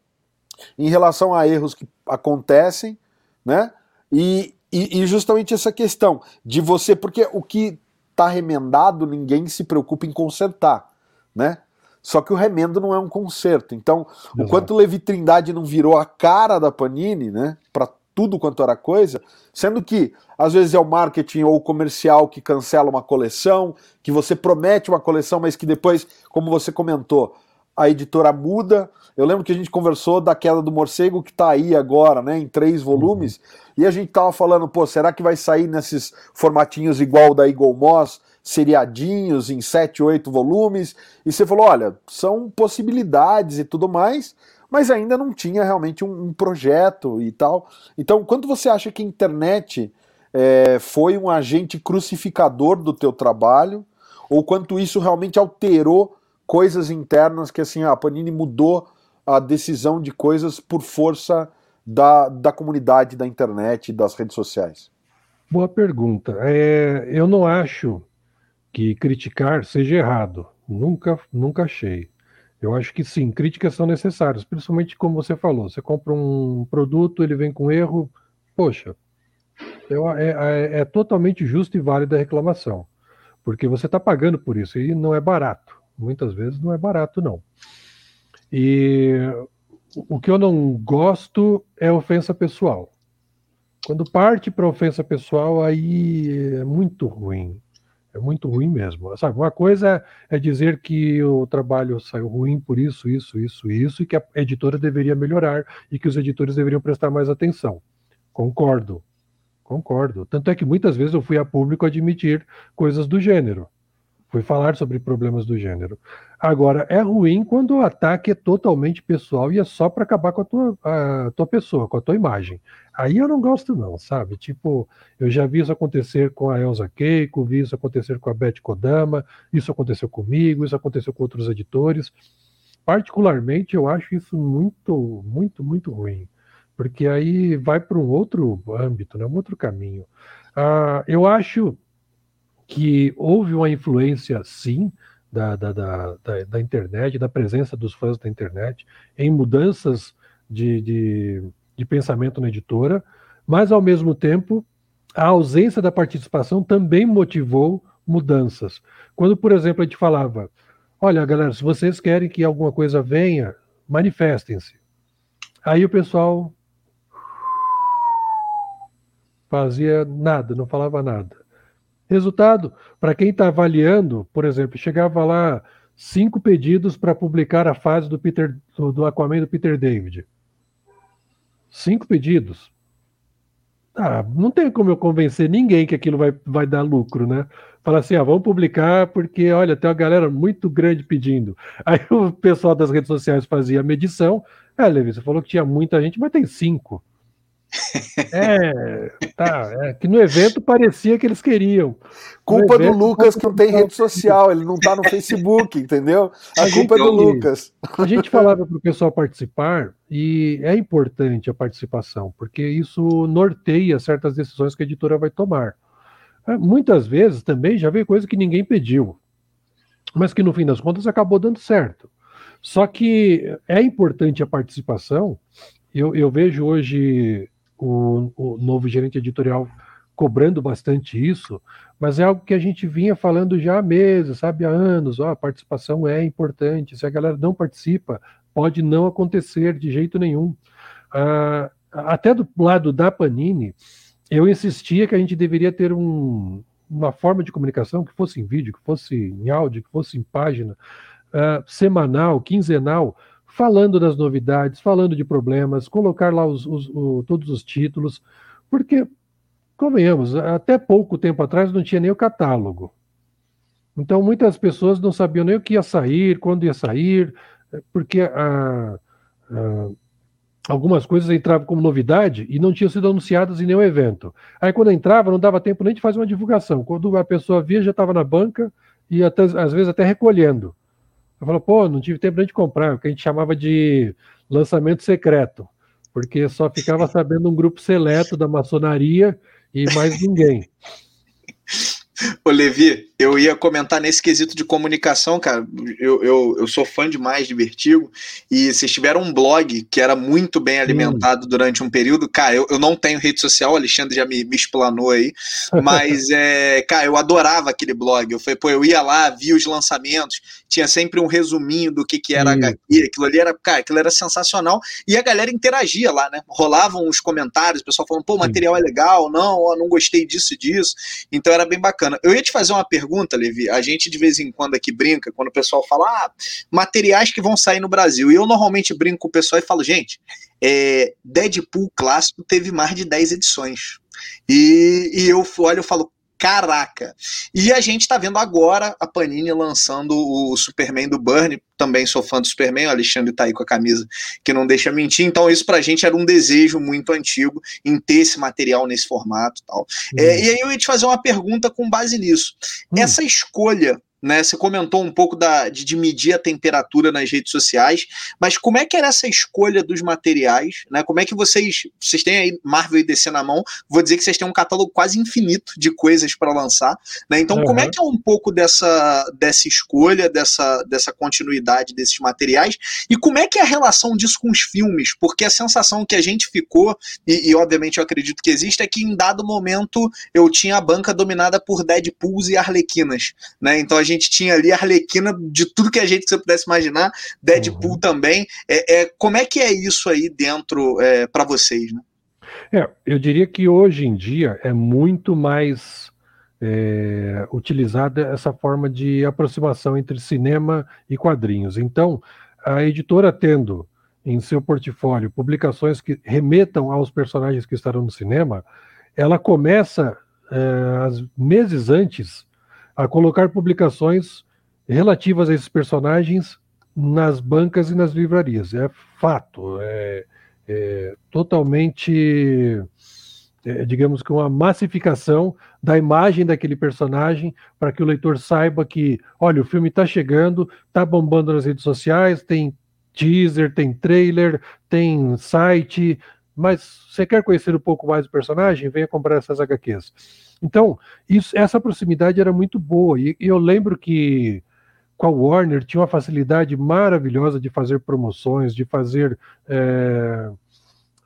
em relação a erros que acontecem, né? E, e, e justamente essa questão de você, porque o que está remendado, ninguém se preocupa em consertar, né? Só que o remendo não é um conserto. Então, Exato. o quanto Levi Trindade não virou a cara da Panini, né? Para tudo quanto era coisa, sendo que às vezes é o marketing ou o comercial que cancela uma coleção, que você promete uma coleção, mas que depois, como você comentou, a editora muda. Eu lembro que a gente conversou da queda do morcego que está aí agora, né, em três volumes, uhum. e a gente tava falando, pô, será que vai sair nesses formatinhos igual da Eagle Moss, seriadinhos em sete, oito volumes? E você falou, olha, são possibilidades e tudo mais, mas ainda não tinha realmente um, um projeto e tal. Então, quando você acha que a internet é, foi um agente crucificador do teu trabalho, ou quanto isso realmente alterou coisas internas que assim a Panini mudou a decisão de coisas por força da, da comunidade da internet das redes sociais? Boa pergunta. É, eu não acho que criticar seja errado. Nunca, nunca achei. Eu acho que sim, críticas são necessárias, principalmente como você falou. Você compra um produto, ele vem com erro, poxa, eu, é, é, é totalmente justo e válida a reclamação, porque você está pagando por isso e não é barato. Muitas vezes não é barato, não. E o que eu não gosto é ofensa pessoal. Quando parte para ofensa pessoal, aí é muito ruim. É muito ruim mesmo. Sabe, uma coisa é dizer que o trabalho saiu ruim por isso, isso, isso, isso, e que a editora deveria melhorar e que os editores deveriam prestar mais atenção. Concordo, concordo. Tanto é que muitas vezes eu fui a público admitir coisas do gênero. Fui falar sobre problemas do gênero. Agora, é ruim quando o ataque é totalmente pessoal e é só para acabar com a tua, a tua pessoa, com a tua imagem. Aí eu não gosto, não, sabe? Tipo, eu já vi isso acontecer com a Elsa Keiko, vi isso acontecer com a Beth Kodama, isso aconteceu comigo, isso aconteceu com outros editores. Particularmente, eu acho isso muito, muito, muito ruim, porque aí vai para um outro âmbito, né? um outro caminho. Ah, eu acho que houve uma influência, sim, da, da, da, da, internet, da presença dos fãs da internet, em mudanças de, de, de pensamento na editora, mas, ao mesmo tempo, a ausência da participação também motivou mudanças. Quando, por exemplo, a gente falava: olha, galera, se vocês querem que alguma coisa venha, manifestem-se. Aí o pessoal fazia nada, não falava nada. Resultado, para quem está avaliando, por exemplo, chegava lá cinco pedidos para publicar a fase do Peter do, Aquaman do Peter David. Cinco pedidos. Ah, não tem como eu convencer ninguém que aquilo vai, vai dar lucro, né? Fala assim, ah, vamos publicar porque, olha, tem uma galera muito grande pedindo. Aí o pessoal das redes sociais fazia a medição. É, Levi, você falou que tinha muita gente, mas tem cinco. É, tá. É, que no evento parecia que eles queriam. Culpa do Lucas que não tem rede social, ele não tá no Facebook, entendeu? A, a culpa é do Lucas. A gente falava para o pessoal participar e é importante a participação, porque isso norteia certas decisões que a editora vai tomar. É, muitas vezes também já veio coisa que ninguém pediu, mas que no fim das contas acabou dando certo. Só que é importante a participação. Eu, eu vejo hoje o, o novo gerente editorial cobrando bastante isso, mas é algo que a gente vinha falando já há meses, sabe, há anos, ó, a participação é importante, se a galera não participa, pode não acontecer de jeito nenhum. Ah, até do lado da Panini, eu insistia que a gente deveria ter um, uma forma de comunicação que fosse em vídeo, que fosse em áudio, que fosse em página, uh, semanal, quinzenal, falando das novidades, falando de problemas, colocar lá os, os, todos os títulos, porque, convenhamos, até pouco tempo atrás não tinha nem o catálogo. Então, muitas pessoas não sabiam nem o que ia sair, quando ia sair, porque a, a, algumas coisas entravam como novidade e não tinham sido anunciadas em nenhum evento. Aí, quando entrava, não dava tempo nem de fazer uma divulgação. Quando a pessoa via, já estava na banca e até, às vezes até recolhendo. Eu falo, pô, não tive tempo de comprar, o que a gente chamava de lançamento secreto, porque só ficava sabendo um grupo seleto da maçonaria e mais ninguém. Ô, Levi, eu ia comentar nesse quesito de comunicação, cara. Eu, eu, eu sou fã demais de Vertigo. E vocês tiveram um blog que era muito bem alimentado hum. durante um período. Cara, eu, eu não tenho rede social, o Alexandre já me, me explanou aí. Mas, é, cara, eu adorava aquele blog. Eu falei, pô, eu ia lá, via os lançamentos, tinha sempre um resuminho do que, que era hum. HQ. Aquilo ali era, cara, aquilo era sensacional. E a galera interagia lá, né? Rolavam os comentários, o pessoal falando, pô, o material é legal, não, ó, não gostei disso e disso. Então era bem bacana. Eu ia te fazer uma pergunta pergunta, Levi. A gente de vez em quando aqui brinca, quando o pessoal fala ah, materiais que vão sair no Brasil. E eu normalmente brinco com o pessoal e falo, gente, é, Deadpool clássico teve mais de 10 edições. E, e eu olho e falo, caraca. E a gente tá vendo agora a Panini lançando o Superman do Burn. Também sou fã do Superman, o Alexandre tá aí com a camisa que não deixa mentir. Então, isso pra gente era um desejo muito antigo em ter esse material nesse formato e tal. Uhum. É, e aí eu ia te fazer uma pergunta com base nisso. Uhum. Essa escolha né? Você comentou um pouco da, de, de, medir a temperatura nas redes sociais, mas como é que era essa escolha dos materiais? Né? Como é que vocês. Vocês têm aí Marvel e DC na mão, vou dizer que vocês têm um catálogo quase infinito de coisas para lançar. Né? Então, uhum. como é que é um pouco dessa, dessa escolha, dessa, dessa continuidade desses materiais? E como é que é a relação disso com os filmes? Porque a sensação que a gente ficou, e, e obviamente eu acredito que existe, é que em dado momento eu tinha a banca dominada por Deadpools e Arlequinas. Né? Então a gente gente tinha ali a Arlequina de tudo que a gente você pudesse imaginar, Deadpool uhum. também. É, é, como é que é isso aí dentro é, para vocês, né? É, eu diria que hoje em dia é muito mais é, utilizada essa forma de aproximação entre cinema e quadrinhos. Então, a editora tendo em seu portfólio publicações que remetam aos personagens que estarão no cinema, ela começa é, meses antes a colocar publicações relativas a esses personagens nas bancas e nas livrarias. É fato, é, é totalmente, é, digamos que uma massificação da imagem daquele personagem para que o leitor saiba que, olha, o filme está chegando, está bombando nas redes sociais, tem teaser, tem trailer, tem site, mas você quer conhecer um pouco mais do personagem? Venha comprar essas HQs. Então, isso, essa proximidade era muito boa. E, eu lembro que com a Warner tinha uma facilidade maravilhosa de fazer promoções, de fazer é,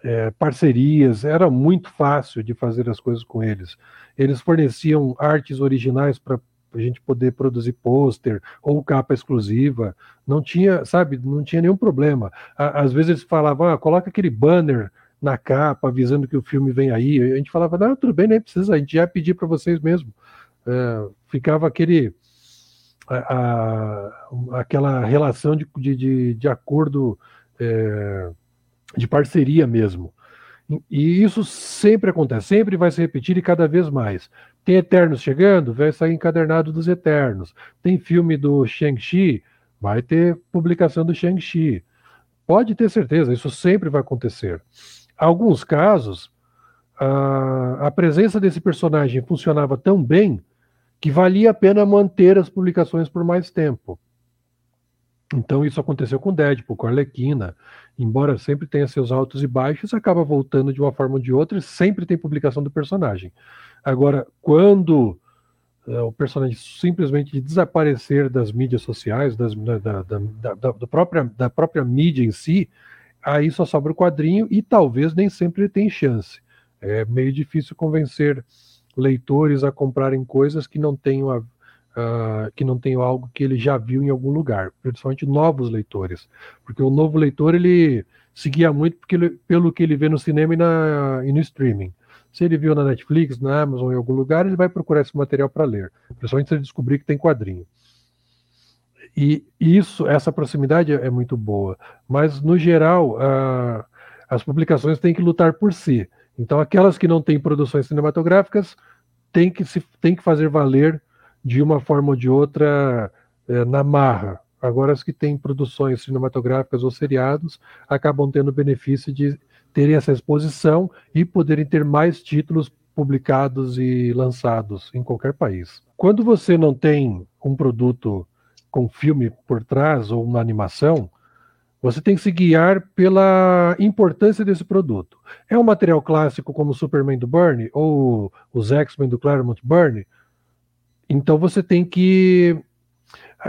é, parcerias. Era muito fácil de fazer as coisas com eles. Eles forneciam artes originais para a gente poder produzir pôster ou capa exclusiva. Não tinha, sabe, não tinha nenhum problema. Às vezes eles falavam, ah, coloca aquele banner na capa, avisando que o filme vem aí. A gente falava, não, tudo bem, nem precisa, a gente já pedir para vocês mesmo. É, ficava aquele. A, a, aquela relação de, de, de acordo é, de parceria mesmo. E isso sempre acontece, sempre vai se repetir e cada vez mais. Tem Eternos chegando, vai sair encadernado dos Eternos. Tem filme do Shang-Chi, vai ter publicação do Shang-Chi. Pode ter certeza, isso sempre vai acontecer alguns casos, a, a presença desse personagem funcionava tão bem que valia a pena manter as publicações por mais tempo. Então isso aconteceu com Deadpool, com Arlequina, embora sempre tenha seus altos e baixos, acaba voltando de uma forma ou de outra e sempre tem publicação do personagem. Agora, quando é, o personagem simplesmente desaparecer das mídias sociais, das, da, da, da, da, própria, da própria mídia em si, aí só sobra o quadrinho e talvez nem sempre ele tem chance. É meio difícil convencer leitores a comprarem coisas que não tenham a, Uh, que não tenham algo que ele já viu em algum lugar, principalmente novos leitores, porque o novo leitor ele seguia muito ele, pelo que ele vê no cinema e, na, e, no streaming. Se ele viu na Netflix, na Amazon, em algum lugar, ele vai procurar esse material para ler, principalmente se ele descobrir que tem quadrinho. E isso, essa proximidade é muito boa. Mas, no geral, as publicações têm que lutar por si. Então, aquelas que não têm produções cinematográficas têm que, se, têm que fazer valer de uma forma ou de outra é, na marra. Agora, as que têm produções cinematográficas ou seriados acabam tendo o benefício de terem essa exposição e poderem ter mais títulos publicados e lançados em qualquer país. Quando você não tem um produto com filme por trás ou uma animação, você tem que se guiar pela importância desse produto. É um material clássico como Superman do Byrne ou os X-Men do Claremont Byrne, então você tem que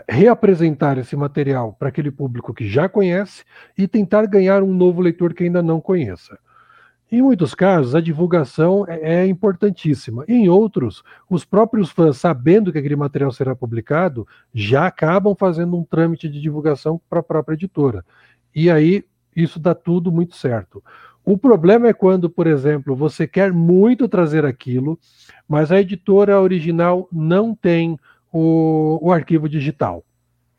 reapresentar esse material para aquele público que já conhece e tentar ganhar um novo leitor que ainda não conheça. Em muitos casos, a divulgação é, é importantíssima. Em outros, os próprios fãs, sabendo que aquele material será publicado, já acabam fazendo um trâmite de divulgação para a própria editora. E aí, isso dá tudo muito certo. O problema é quando, por exemplo, você quer muito trazer aquilo, mas a editora original não tem o, o arquivo digital.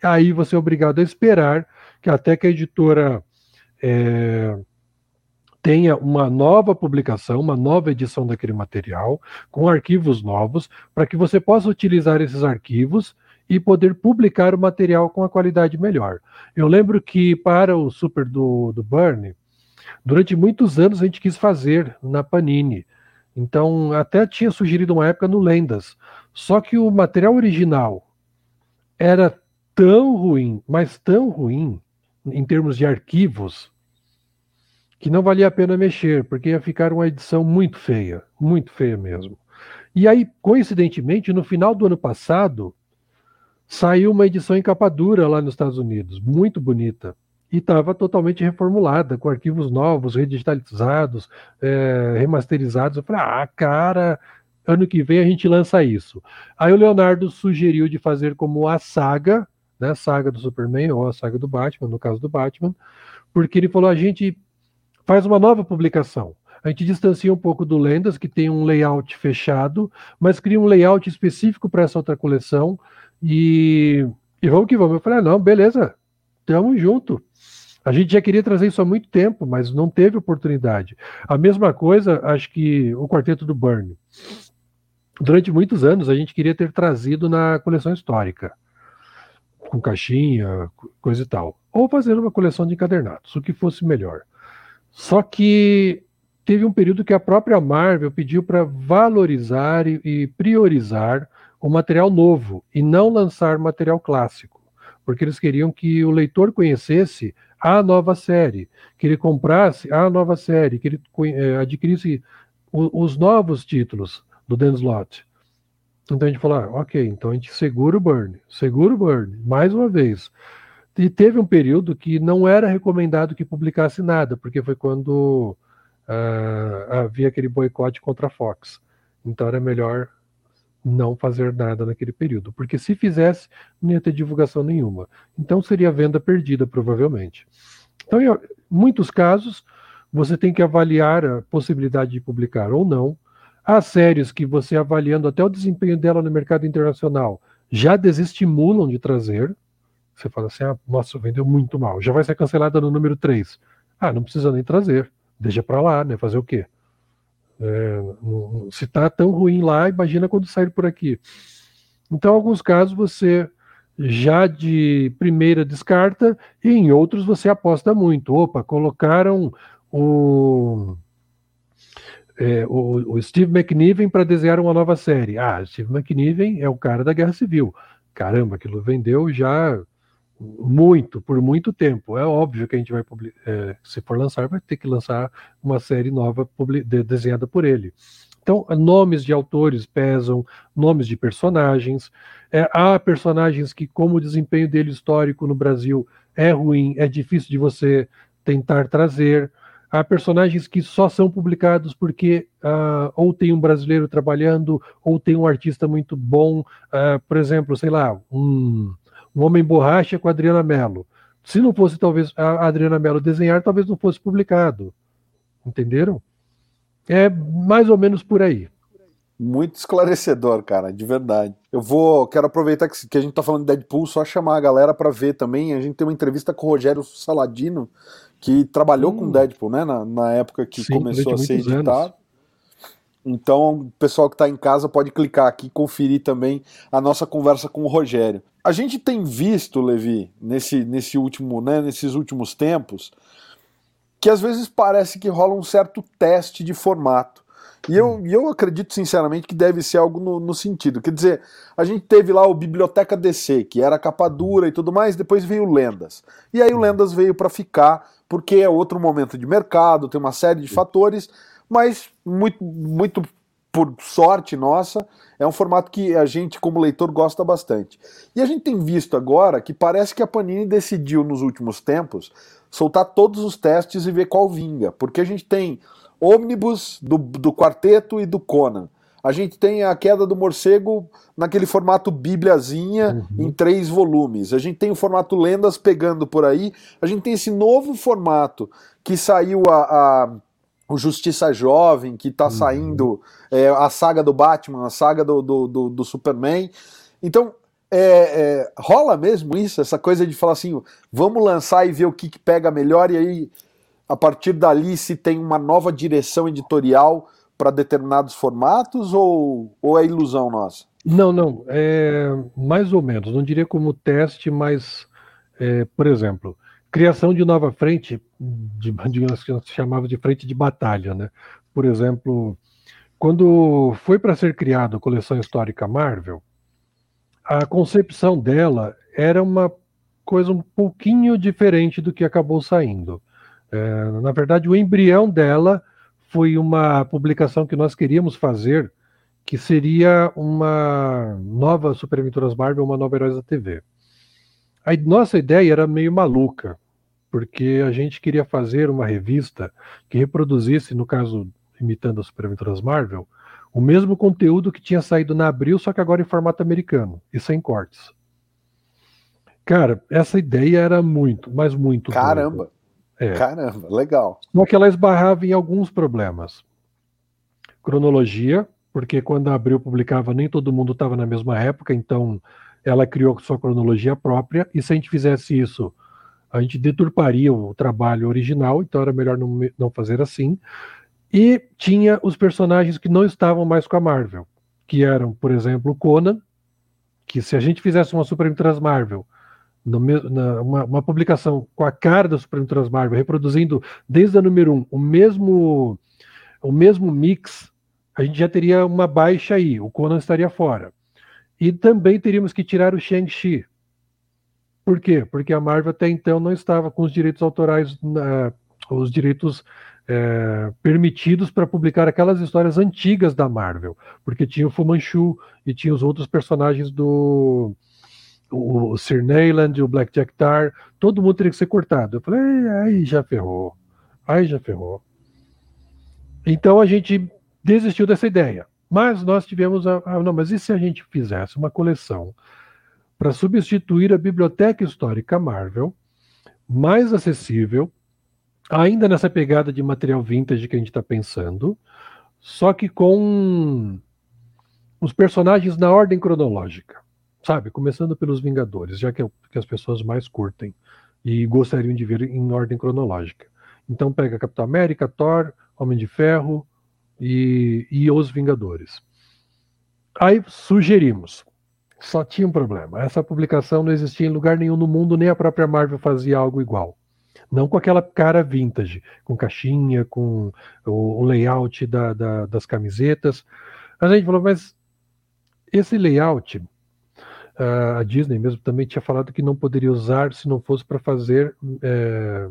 Aí você é obrigado a esperar que até que a editora é, tenha uma nova publicação, uma nova edição daquele material, com arquivos novos, para que você possa utilizar esses arquivos e poder publicar o material com a qualidade melhor. Eu lembro que para o Super do, do Burn, durante muitos anos a gente quis fazer na Panini. Então, até tinha sugerido uma época no Lendas. Só que o material original era tão ruim, mas tão ruim, em termos de arquivos, que não valia a pena mexer, porque ia ficar uma edição muito feia, muito feia mesmo. E aí, coincidentemente, no final do ano passado, saiu uma edição em capa dura lá nos Estados Unidos, muito bonita, e estava totalmente reformulada, com arquivos novos, redigitalizados, é, remasterizados. Eu falei, ah, cara, ano que vem a gente lança isso. Aí o Leonardo sugeriu de fazer como a saga, né, saga do Superman ou a saga do Batman, no caso do Batman, porque ele falou, a gente faz uma nova publicação. A gente distancia um pouco do Lendas, que tem um layout fechado, mas cria um layout específico para essa outra coleção. E, e vamos que vamos. Eu falei, ah, não, beleza, tamo junto. A gente já queria trazer isso há muito tempo, mas não teve oportunidade. A mesma coisa, acho que o Quarteto do Burn. Durante muitos anos, a gente queria ter trazido na coleção histórica, com caixinha, coisa e tal. Ou fazer uma coleção de encadernados, o que fosse melhor. Só que teve um período que a própria Marvel pediu para valorizar e, priorizar o material novo e não lançar material clássico, porque eles queriam que o leitor conhecesse a nova série, que ele comprasse a nova série, que ele eh, adquirisse os novos títulos do Dan Slott. Então a gente falou, ah, ok, então a gente segura o burn, segura o burn, mais uma vez. E teve um período que não era recomendado que publicasse nada, porque foi quando uh, havia aquele boicote contra a Fox. Então era melhor não fazer nada naquele período, porque se fizesse, não ia ter divulgação nenhuma. Então seria venda perdida, provavelmente. Então, em muitos casos, você tem que avaliar a possibilidade de publicar ou não. Há séries que você avaliando até o desempenho dela no mercado internacional já desestimulam de trazer, você fala assim, ah, nossa, vendeu muito mal. Já vai ser cancelada no número 3. Ah, não precisa nem trazer. Deixa para lá, né? Fazer o quê? É, se tá tão ruim lá, imagina quando sair por aqui. Então, em alguns casos, você já de primeira descarta, e em outros você aposta muito. Opa, colocaram o, é, o, o, Steve McNiven para desenhar uma nova série. Ah, Steve McNiven é o cara da Guerra Civil. Caramba, aquilo vendeu já muito, por muito tempo. É óbvio que a gente vai, é, se for lançar, vai ter que lançar uma série nova de, desenhada por ele. Então, nomes de autores pesam, nomes de personagens. É, há personagens que, como o desempenho dele histórico no Brasil é ruim, é difícil de você tentar trazer. Há personagens que só são publicados porque uh, ou tem um brasileiro trabalhando, ou tem um artista muito bom. Uh, por exemplo, sei lá, um um Homem Borracha com a Adriana Mello. Se não fosse talvez a Adriana Mello desenhar, talvez não fosse publicado. Entenderam? É mais ou menos por aí. Muito esclarecedor, cara, de verdade. Eu vou, quero aproveitar que, que a gente tá falando de Deadpool, só chamar a galera para ver também. A gente tem uma entrevista com o Rogério Saladino, que trabalhou hum. com Deadpool, né, na, na época que Sim, começou a ser editado. Anos. Então, o pessoal que está em casa pode clicar aqui e conferir também a nossa conversa com o Rogério. A gente tem visto, Levi, nesse, nesse último, né, nesses últimos tempos, que às vezes parece que rola um certo teste de formato. E eu, eu acredito sinceramente que deve ser algo no, no, sentido. Quer dizer, a gente teve lá o Biblioteca DC, que era capa dura e tudo mais, depois veio o Lendas. E aí o Lendas veio para ficar, porque é outro momento de mercado, tem uma série de fatores, mas muito, muito por sorte nossa, é um formato que a gente, como leitor, gosta bastante. E a gente tem visto agora que parece que a Panini decidiu, nos últimos tempos, soltar todos os testes e ver qual vinga. Porque a gente tem ônibus do, do quarteto e do Conan. A gente tem a queda do morcego naquele formato bíbliazinha uhum. em três volumes. A gente tem o formato lendas pegando por aí. A gente tem esse novo formato que saiu a, a o Justiça Jovem, que está uhum. saindo, é, a saga do Batman, a saga do, do, do, do Superman. Então, é, é, rola mesmo isso, essa coisa de falar assim, vamos lançar e ver o que, que pega melhor, e aí, a partir dali, se tem uma nova direção editorial para determinados formatos, ou, ou é ilusão nossa? Não, não, é mais ou menos, não diria como teste, mas, é, por exemplo, criação de nova frente, de, de que nós chamava de frente de batalha, né? Por exemplo, quando foi para ser criada a coleção histórica Marvel, a concepção dela era uma coisa um pouquinho diferente do que acabou saindo. É, na verdade, o embrião dela foi uma publicação que nós queríamos fazer, que seria uma nova Super Aventuras Marvel, uma nova Heróis da TV. A nossa ideia era meio maluca, porque a gente queria fazer uma revista que reproduzisse, no caso, imitando as Superaventuras Marvel, o mesmo conteúdo que tinha saído na Abril, só que agora em formato americano e sem cortes. Cara, essa ideia era muito, mas muito. Caramba! É. Caramba, legal. Só que ela esbarrava em alguns problemas. Cronologia, porque quando a Abril publicava, nem todo mundo estava na mesma época, então ela criou sua cronologia própria, e se a gente fizesse isso, a gente deturparia o trabalho original, então era melhor não, não fazer assim. E tinha os personagens que não estavam mais com a Marvel, que eram, por exemplo, o Conan, que se a gente fizesse uma Super Trans Marvel, no, na, uma, uma, publicação com a cara da Super Trans Marvel, reproduzindo desde a número 1 um, o mesmo o mesmo mix, a gente já teria uma baixa aí, o Conan estaria fora. E também teríamos que tirar o Shang-Chi. Por quê? Porque a Marvel até então não estava com os direitos autorais, uh, os direitos é, permitidos para publicar aquelas histórias antigas da Marvel, porque tinha o Fu Manchu e tinha os outros personagens do o Sir Neyland, o Black Jack Tar, todo mundo teria que ser cortado. Eu falei, aí já ferrou, aí já ferrou. Então a gente desistiu dessa ideia. Mas nós tivemos a, a não, mas e se a gente fizesse uma coleção para substituir a biblioteca histórica Marvel, mais acessível, ainda nessa pegada de material vintage que a gente está pensando, só que com os personagens na ordem cronológica, sabe? Começando pelos Vingadores, já que é que as pessoas mais curtem e gostariam de ver em ordem cronológica. Então pega Capitão América, Thor, Homem de Ferro e, e os Vingadores. Aí sugerimos. Só tinha um problema. Essa publicação não existia em lugar nenhum no mundo, nem a própria Marvel fazia algo igual. Não com aquela cara vintage, com caixinha, com o, layout da, da, das camisetas. A gente falou, mas esse layout, a Disney mesmo também tinha falado que não poderia usar se não fosse para fazer é,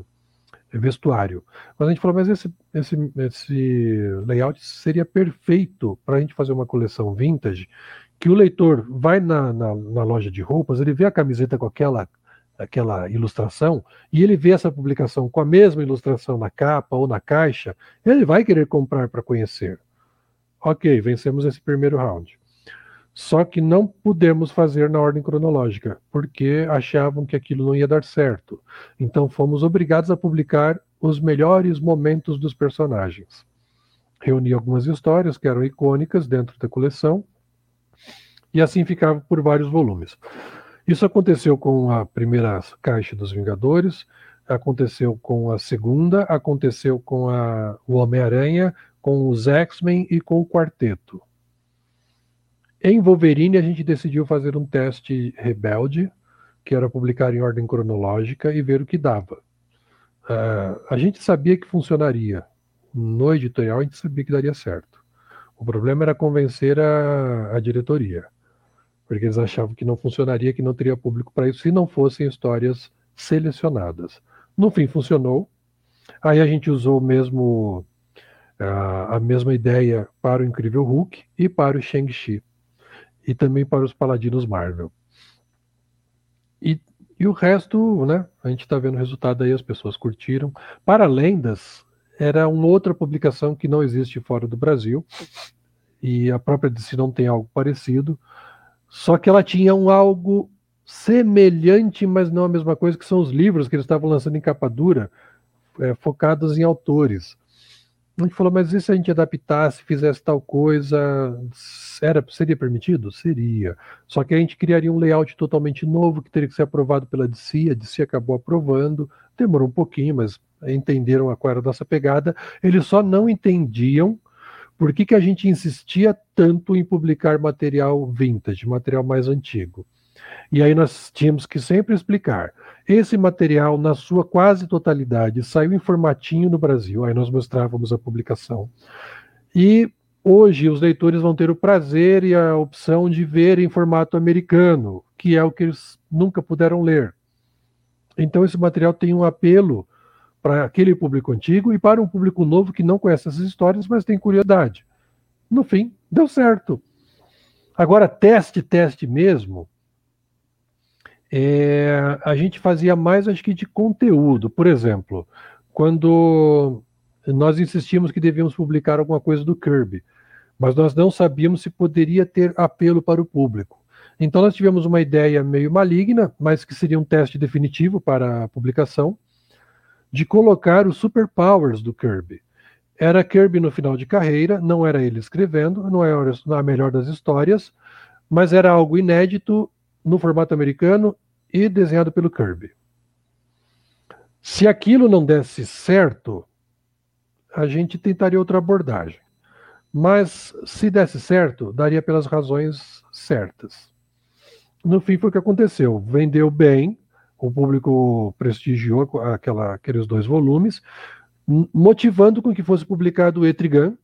vestuário. Mas a gente falou, mas esse, esse, esse layout seria perfeito para a gente fazer uma coleção vintage, que o leitor vai na, na, na loja de roupas, ele vê a camiseta com aquela aquela ilustração, e ele vê essa publicação com a mesma ilustração na capa ou na caixa, ele vai querer comprar para conhecer. Ok, vencemos esse primeiro round. Só que não pudemos fazer na ordem cronológica, porque achavam que aquilo não ia dar certo. Então fomos obrigados a publicar os melhores momentos dos personagens. Reuni algumas histórias que eram icônicas dentro da coleção, e assim ficava por vários volumes. Isso aconteceu com a primeira caixa dos Vingadores, aconteceu com a segunda, aconteceu com a, o Homem-Aranha, com os X-Men e com o Quarteto. Em Wolverine, a gente decidiu fazer um teste rebelde, que era publicar em ordem cronológica e ver o que dava. Uh, a gente sabia que funcionaria. No editorial, a gente sabia que daria certo. O problema era convencer a, a diretoria, porque eles achavam que não funcionaria, que não teria público para isso, se não fossem histórias selecionadas. No fim, funcionou. Aí a gente usou mesmo a, a mesma ideia para o Incrível Hulk e para o Shang-Chi, e também para os Paladinos Marvel. E, e o resto, né? A gente está vendo o resultado aí, as pessoas curtiram. Para Lendas, era uma outra publicação que não existe fora do Brasil, e a própria DC não tem algo parecido, só que ela tinha um algo semelhante, mas não a mesma coisa, que são os livros que eles estavam lançando em capa dura, é, focados em autores. A gente falou, mas e se a gente adaptasse, fizesse tal coisa, era, seria permitido? Seria. Só que a gente criaria um layout totalmente novo que teria que ser aprovado pela DC, a DC acabou aprovando, demorou um pouquinho, mas entenderam qual era a nossa pegada. Eles só não entendiam por que, que a gente insistia tanto em publicar material vintage, material mais antigo. E aí nós tínhamos que sempre explicar. Esse material, na sua quase totalidade, saiu em formatinho no Brasil. Aí nós mostrávamos a publicação. E hoje os leitores vão ter o prazer e a opção de ver em formato americano, que é o que eles nunca puderam ler. Então esse material tem um apelo para aquele público antigo e para um público novo que não conhece essas histórias, mas tem curiosidade. No fim, deu certo. Agora, teste, teste mesmo, é, a gente fazia mais, acho que, de conteúdo. Por exemplo, quando nós insistimos que devíamos publicar alguma coisa do Kirby, mas nós não sabíamos se poderia ter apelo para o público. Então, nós tivemos uma ideia meio maligna, mas que seria um teste definitivo para a publicação, de colocar os superpowers do Kirby. Era Kirby no final de carreira, não era ele escrevendo, não era a melhor das histórias, mas era algo inédito no formato americano e desenhado pelo Kirby. Se aquilo não desse certo, a gente tentaria outra abordagem. Mas se desse certo, daria pelas razões certas. No fim foi o que aconteceu. Vendeu bem, o público prestigiou aquela, aqueles dois volumes, motivando com que fosse publicado o Etrigan,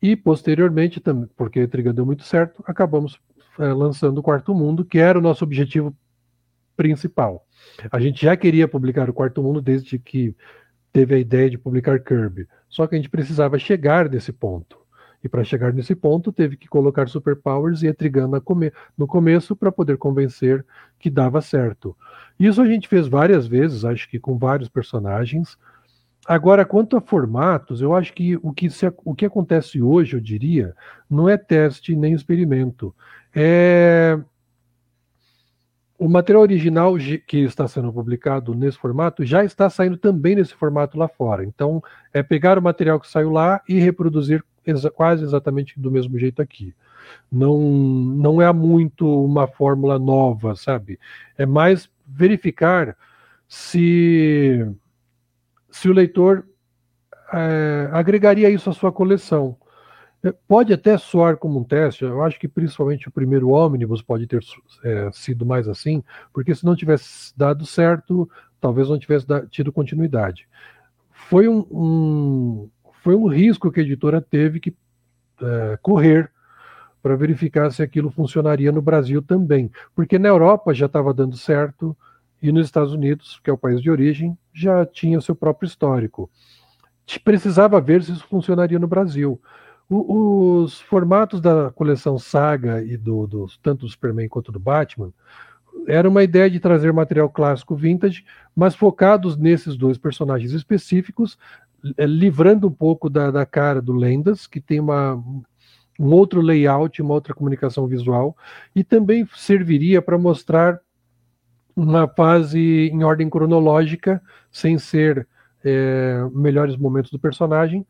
e posteriormente, porque o Etrigan deu muito certo, acabamos é, lançando o Quarto Mundo, que era o nosso objetivo principal. A gente já queria publicar o Quarto Mundo desde que teve a ideia de publicar Kirby, só que a gente precisava chegar nesse ponto. E para chegar nesse ponto, teve que colocar superpowers e Etrigan come no começo para poder convencer que dava certo. Isso a gente fez várias vezes, acho que com vários personagens. Agora, quanto a formatos, eu acho que o que, se, o que acontece hoje, eu diria, não é teste nem experimento. É... O material original que está sendo publicado nesse formato já está saindo também nesse formato lá fora. Então, é pegar o material que saiu lá e reproduzir exa quase exatamente do mesmo jeito aqui. Não, não é muito uma fórmula nova, sabe? É mais verificar se, se o leitor é, agregaria isso à sua coleção. É, pode até soar como um teste, eu acho que principalmente o primeiro ônibus pode ter é, sido mais assim, porque se não tivesse dado certo, talvez não tivesse tido continuidade. Foi um, um, foi um risco que a editora teve que é, correr para verificar se aquilo funcionaria no Brasil também, porque na Europa já estava dando certo e nos Estados Unidos, que é o país de origem, já tinha seu próprio histórico. Precisava ver se isso funcionaria no Brasil. Os formatos da coleção Saga e do, do, tanto do Superman quanto do Batman era uma ideia de trazer material clássico vintage, mas focados nesses dois personagens específicos, livrando um pouco da, da cara do Lendas, que tem uma, um outro layout, uma outra comunicação visual, e também serviria para mostrar uma fase em ordem cronológica, sem ser é, melhores momentos do personagem,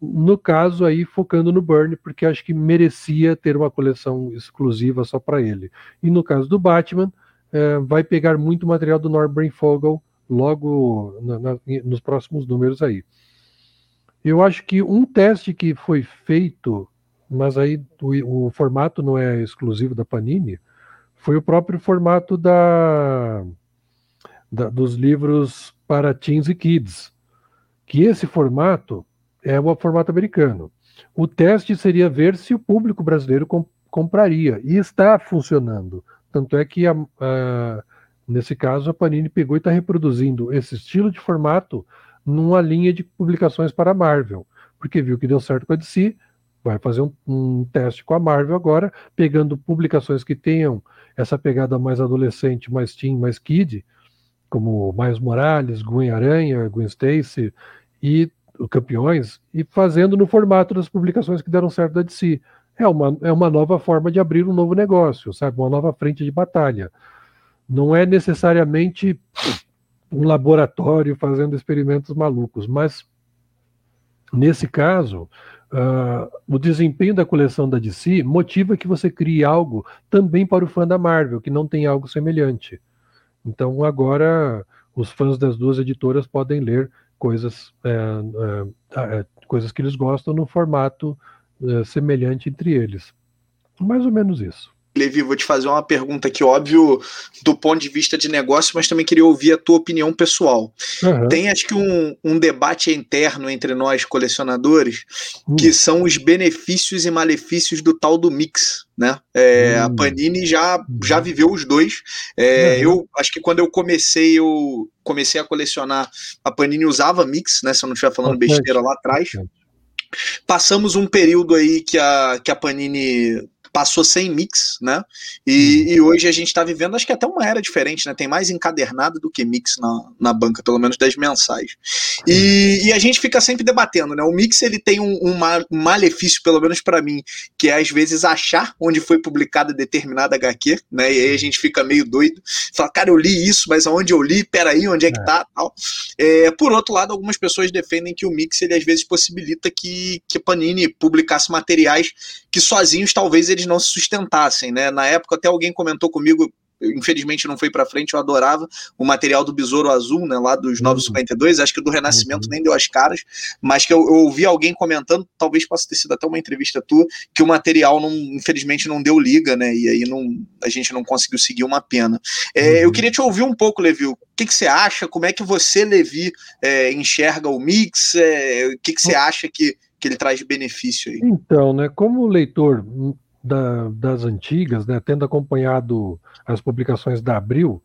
no caso aí focando no Burn, porque acho que merecia ter uma coleção exclusiva só para ele. E no caso do Batman, é, vai pegar muito material do Norman Fogel logo na, na, nos próximos números aí. Eu acho que um teste que foi feito, mas aí o, o formato não é exclusivo da Panini, foi o próprio formato da, da, dos livros para teens e kids, que esse formato é o formato americano. O teste seria ver se o público brasileiro comp compraria. E está funcionando. Tanto é que, a, a, nesse caso, a Panini pegou e está reproduzindo esse estilo de formato numa linha de publicações para a Marvel. Porque viu que deu certo com a DC, vai fazer um, um, teste com a Marvel agora, pegando publicações que tenham essa pegada mais adolescente, mais teen, mais kid, como Miles Morales, Gwen Aranha, Gwen Stacy e Campeões, e fazendo no formato das publicações que deram certo da DC. É uma, é uma nova forma de abrir um novo negócio, sabe? Uma nova frente de batalha. Não é necessariamente um laboratório fazendo experimentos malucos, mas nesse caso, Uh, o desempenho da coleção da DC motiva que você crie algo também para o fã da Marvel, que não tem algo semelhante. Então agora os fãs das duas editoras podem ler coisas, é, é, é, coisas que eles gostam no formato é, semelhante entre eles. Mais ou menos isso. Levi, vou te fazer uma pergunta aqui, óbvio, do ponto de vista de negócio, mas também queria ouvir a tua opinião pessoal. Uhum. Tem, acho que, um, um, debate interno entre nós colecionadores, uhum. que são os benefícios e malefícios do tal do mix. Né? É, uhum. A hum. Panini já, já viveu os dois. É, eu acho que quando eu comecei, eu comecei a colecionar, a Panini usava mix, né? Se eu não estiver falando besteira lá atrás. Passamos um período aí que a, que a Panini passou sem mix, né? E, uhum. e hoje a gente está vivendo, acho que até uma era diferente, né? Tem mais encadernado do que mix na, na banca, pelo menos das mensais. E, e a gente fica sempre debatendo, né? O mix ele tem um, um, um malefício, pelo menos para mim, que é às vezes achar onde foi publicada determinada HQ, né? E aí a gente fica meio doido, fala, cara, eu li isso, mas aonde eu li? Peraí, onde é que é. tá? Tal. É, por outro lado, algumas pessoas defendem que o mix ele às vezes possibilita que, que Panini publicasse materiais que sozinhos talvez eles não se sustentassem, né? Na época até alguém comentou comigo, infelizmente não foi para frente, eu adorava o material do Besouro Azul, né, lá dos 952, uhum. acho que do Renascimento uhum. nem deu as caras, mas que eu, eu, ouvi alguém comentando, talvez possa ter sido até uma entrevista tua, que o material não, infelizmente não deu liga, né, e aí não, a gente não conseguiu seguir uma pena. É, uhum. Eu queria te ouvir um pouco, Levi, o que, que você acha, como é que você, Levi, é, enxerga o mix, é, o que, que você acha que, que ele traz de benefício aí? Então, né, como leitor da, das antigas, né, tendo acompanhado as publicações da Abril,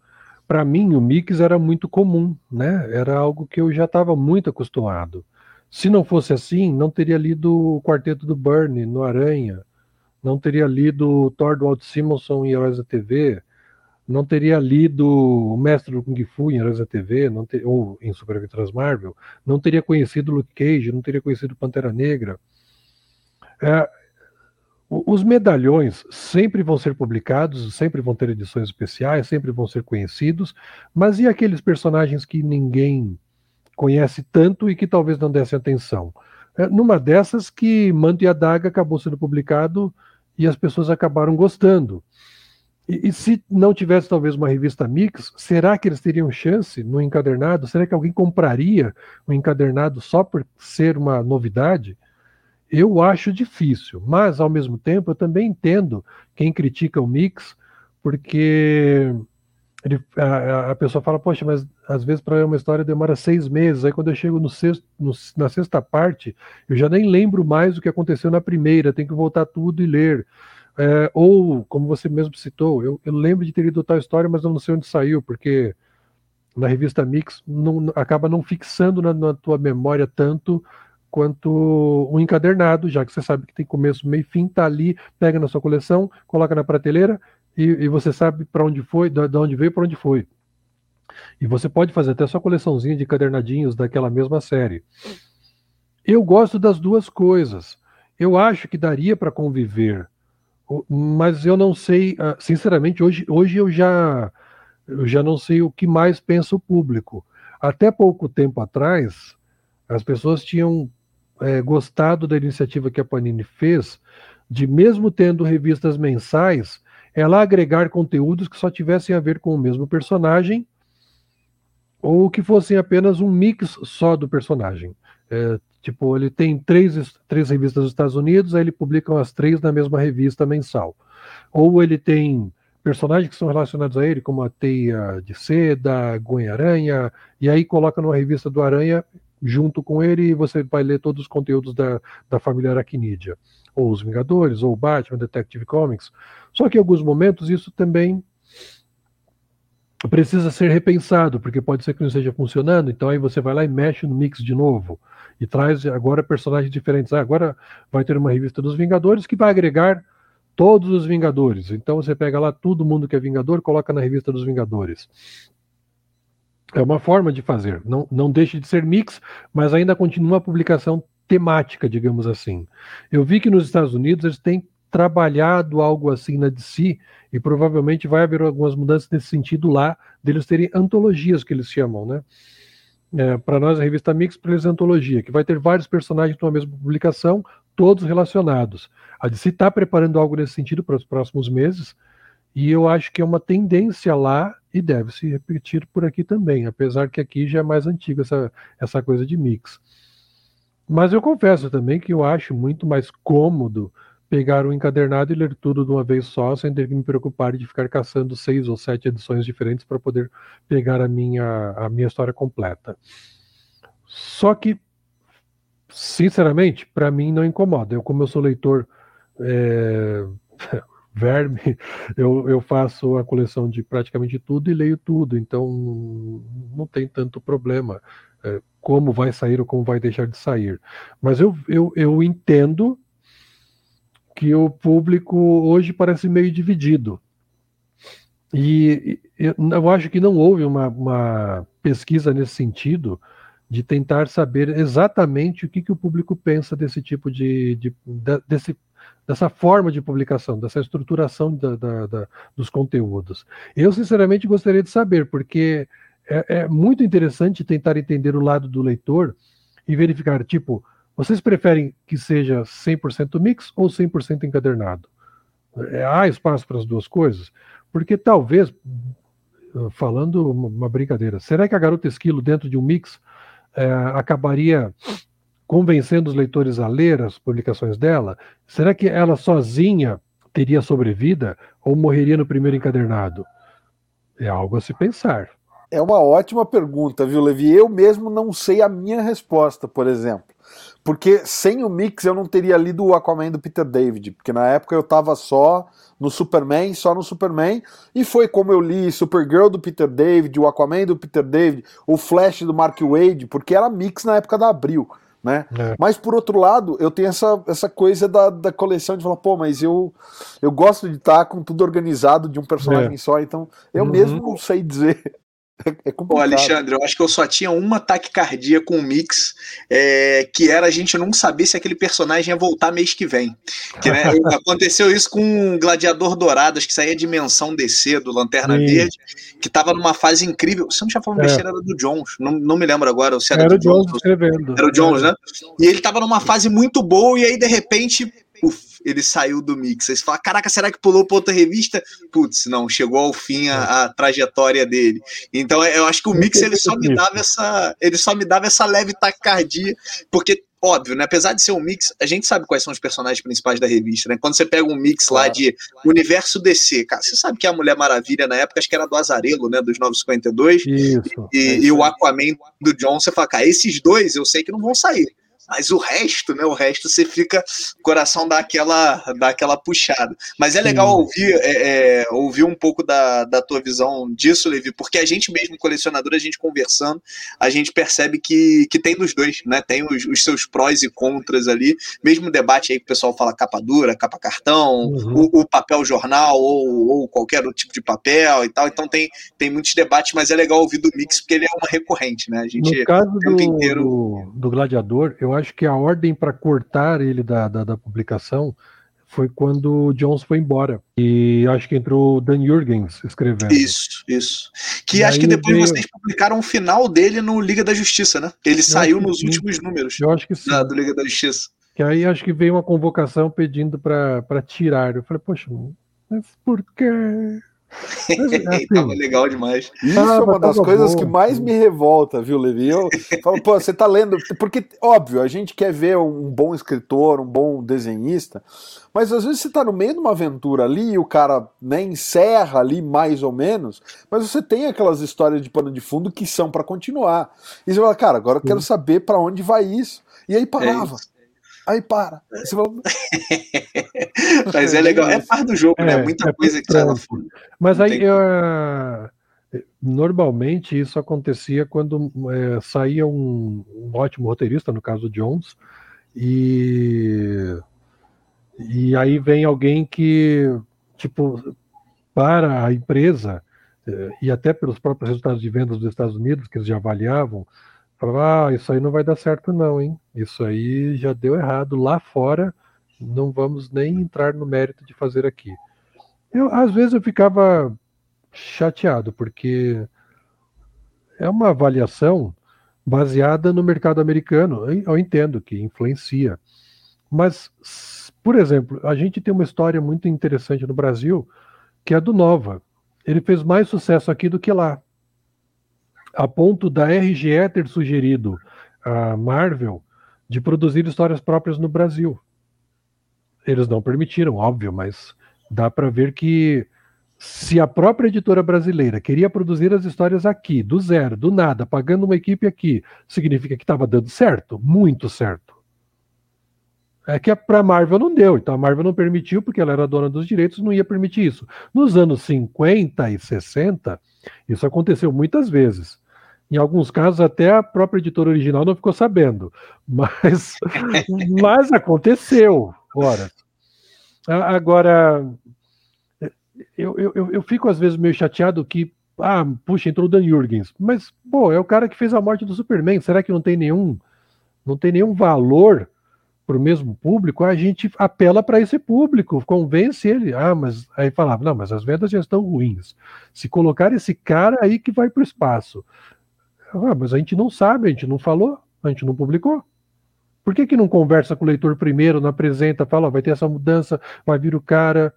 para mim o mix era muito comum, né? Era algo que eu já estava muito acostumado. Se não fosse assim, não teria lido o quarteto do Burnie no Aranha, não teria lido o Thor do Walt Simonson em Heróis da TV, não teria lido o Mestre do Kung Fu em Heróis da TV, não ter, ou em Super Aventuras Marvel, não teria conhecido Luke Cage, não teria conhecido Pantera Negra. É, os medalhões sempre vão ser publicados, sempre vão ter edições especiais, sempre vão ser conhecidos, mas e aqueles personagens que ninguém conhece tanto e que talvez não desse atenção? É, numa dessas que Manto e a Daga acabou sendo publicado e as pessoas acabaram gostando. E, e, se não tivesse talvez uma revista Mix, será que eles teriam chance no encadernado? Será que alguém compraria o um encadernado só por ser uma novidade? Eu acho difícil, mas ao mesmo tempo eu também entendo quem critica o mix, porque ele, a, a, pessoa fala, poxa, mas às vezes para uma história demora seis meses, aí quando eu chego no sexto, no, na sexta parte, eu já nem lembro mais o que aconteceu na primeira, tenho que voltar tudo e ler. É, ou, como você mesmo citou, eu, eu, lembro de ter lido tal história, mas eu não sei onde saiu, porque na revista Mix não, acaba não fixando na, na tua memória tanto quanto um encadernado, já que você sabe que tem começo, meio fim, tá ali, pega na sua coleção, coloca na prateleira e, e você sabe para onde foi, de onde veio, para onde foi. E você pode fazer até sua coleçãozinha de encadernadinhos daquela mesma série. Eu gosto das duas coisas. Eu acho que daria para conviver, mas eu não sei, ah, sinceramente, hoje, hoje eu já eu já não sei o que mais pensa o público. Até pouco tempo atrás, as pessoas tinham é, gostado da iniciativa que a Panini fez, de mesmo tendo revistas mensais, ela agregar conteúdos que só tivessem a ver com o mesmo personagem ou que fossem apenas um mix só do personagem. É, tipo, ele tem três, três revistas dos Estados Unidos, aí ele publica as três na mesma revista mensal. Ou ele tem personagens que são relacionados a ele, como a Teia de Seda, Gwen Aranha, e aí coloca numa revista do Aranha junto com ele e você vai ler todos os conteúdos da, da família Aracnídea, ou os Vingadores, ou Batman, Detective Comics. Só que em alguns momentos isso também precisa ser repensado, porque pode ser que não esteja funcionando, então aí você vai lá e mexe no mix de novo e traz agora personagens diferentes. Ah, agora vai ter uma revista dos Vingadores que vai agregar todos os Vingadores. Então você pega lá todo mundo que é Vingador, coloca na revista dos Vingadores. É uma forma de fazer. Não, não deixa de ser mix, mas ainda continua a publicação temática, digamos assim. Eu vi que nos Estados Unidos eles têm trabalhado algo assim na DC e provavelmente vai haver algumas mudanças nesse sentido lá, deles terem antologias que eles chamam, né? É, para nós a revista Mix para eles é antologia, que vai ter vários personagens numa mesma publicação, todos relacionados. A DC está preparando algo nesse sentido para os próximos meses, e eu acho que é uma tendência lá e deve se repetir por aqui também, apesar que aqui já é mais antiga essa, essa coisa de mix. Mas eu confesso também que eu acho muito mais cômodo pegar um encadernado e ler tudo de uma vez só, sem ter que me preocupar de ficar caçando seis ou sete edições diferentes para poder pegar a minha, a minha história completa. Só que, sinceramente, para mim não incomoda. Eu, como eu sou leitor é, verme, eu, eu faço a coleção de praticamente tudo e leio tudo, então não tem tanto problema é, como vai sair ou como vai deixar de sair. Mas eu, eu, eu entendo que o público hoje parece meio dividido. E eu acho que não houve uma, uma pesquisa nesse sentido de tentar saber exatamente o que, que o público pensa desse tipo de, de, de desse, dessa forma de publicação, dessa estruturação da, da, da, dos conteúdos. Eu, sinceramente, gostaria de saber, porque é, é, muito interessante tentar entender o lado do leitor e verificar, tipo, vocês preferem que seja 100% mix ou 100% encadernado? É, há espaço para as duas coisas? Porque talvez, falando uma brincadeira, será que a Garota Esquilo, dentro de um mix, é, acabaria convencendo os leitores a ler as publicações dela? Será que ela sozinha teria sobrevida ou morreria no primeiro encadernado? É algo a se pensar. É uma ótima pergunta, viu, Levi? Eu mesmo não sei a minha resposta, por exemplo. Porque sem o mix eu não teria lido o Aquaman do Peter David, porque na época eu tava só no Superman, só no Superman, e foi como eu li Supergirl do Peter David, o Aquaman do Peter David, o Flash do Mark Wade, porque era mix na época da Abril. Né? É. Mas por outro lado, eu tenho essa, essa coisa da, da coleção de falar, pô, mas eu, eu gosto de estar com tudo organizado de um personagem é. só, então eu uhum. mesmo não sei dizer É complicado. Ô, Alexandre, eu acho que eu só tinha uma taquicardia com o mix, é, que era a gente não saber se aquele personagem ia voltar mês que vem. Que, né, aconteceu isso com o Gladiador Dourado, acho que saía dimensão DC do Lanterna Sim. Verde, que estava numa fase incrível. Você não tinha falado é. besteira, era do Jones, não, não me lembro agora se era, era do Jones. escrevendo. Era o Jones, né? E ele estava numa fase muito boa, e aí, de repente, uf, ele saiu do mix. Aí você fala, caraca, será que pulou para outra revista? Putz, não, chegou ao fim a, a, trajetória dele. Então eu acho que o mix ele só me dava essa, ele só me dava essa leve taquicardia, porque óbvio, né? Apesar de ser um mix, a gente sabe quais são os personagens principais da revista, né? Quando você pega um mix lá de universo DC, cara, você sabe que a Mulher Maravilha na época acho que era do Azarelo, né? Dos 952 Isso, e, é e o Aquaman do John, você fala, cara, esses dois eu sei que não vão sair. Mas o resto, né? O resto você fica, o coração dá aquela, dá aquela puxada. Mas é legal ouvir, é, é, ouvir um pouco da, da tua visão disso, Levi, porque a gente mesmo, colecionador, a gente conversando, a gente percebe que, que tem dos dois, né? Tem os, os seus prós e contras ali. Mesmo debate aí que o pessoal fala capa dura, capa cartão, uhum. o, o, papel jornal ou, ou qualquer outro tipo de papel e tal. Então tem, tem muitos debates, mas é legal ouvir do Mix porque ele é uma recorrente, né? A gente no caso do, inteiro... do, do Gladiador, eu acho acho que a ordem para cortar ele da, da, da, publicação foi quando o Jones foi embora. E acho que entrou o Dan Jurgens escrevendo. Isso, isso. Que e acho que depois veio... vocês publicaram o final dele no Liga da Justiça, né? Ele eu saiu nos sim. últimos números. Eu acho que sim. Da, do Liga da Justiça. Que aí acho que veio uma convocação pedindo para tirar. Eu falei, poxa, mas por quê? Assim, tava legal demais. Isso é uma das coisas bom. que mais me revolta, viu, Levi? Eu falo, pô, você tá lendo. Porque, óbvio, a gente quer ver um bom escritor, um bom desenhista, mas às vezes você tá no meio de uma aventura ali e o cara né, encerra ali mais ou menos, mas você tem aquelas histórias de pano de fundo que são para continuar. E você fala, cara, agora eu quero saber para onde vai isso. E aí parava. É aí para. Fala... Mas é legal, é parte do jogo, né? é, né? Muita é coisa que sai fora. Mas Não aí eu, normalmente isso acontecia quando é, saía um, um, ótimo roteirista, no caso Jones, e e aí vem alguém que tipo para a empresa é, e até pelos próprios resultados de vendas dos Estados Unidos que eles já avaliavam Falava, ah, isso aí não vai dar certo não, hein? Isso aí já deu errado lá fora, não vamos nem entrar no mérito de fazer aqui. Eu, às vezes eu ficava chateado, porque é uma avaliação baseada no mercado americano. Eu entendo que influencia. Mas, por exemplo, a gente tem uma história muito interessante no Brasil, que é a do Nova. Ele fez mais sucesso aqui do que lá a ponto da RGE ter sugerido a Marvel de produzir histórias próprias no Brasil. Eles não permitiram, óbvio, mas dá para ver que se a própria editora brasileira queria produzir as histórias aqui, do zero, do nada, pagando uma equipe aqui, significa que estava dando certo? Muito certo. É que para a Marvel não deu, então a Marvel não permitiu, porque ela era dona dos direitos, não ia permitir isso. Nos anos 50 e 60, isso aconteceu muitas vezes. Em alguns casos, até a própria editora original não ficou sabendo. Mas, mas aconteceu, ora. Agora, eu, eu, eu fico às vezes meio chateado que, ah, puxa, entrou o Dan Jurgens. Mas, pô, é o cara que fez a morte do Superman. Será que não tem nenhum, não tem nenhum valor para o mesmo público? A gente apela para esse público, convence ele. Ah, mas aí falava, não, mas as vendas já estão ruins. Se colocar esse cara aí que vai para o espaço. Ah, mas a gente não sabe, a gente não falou, a gente não publicou. Por que, que não conversa com o leitor primeiro, não apresenta, fala, vai ter essa mudança, vai vir o cara.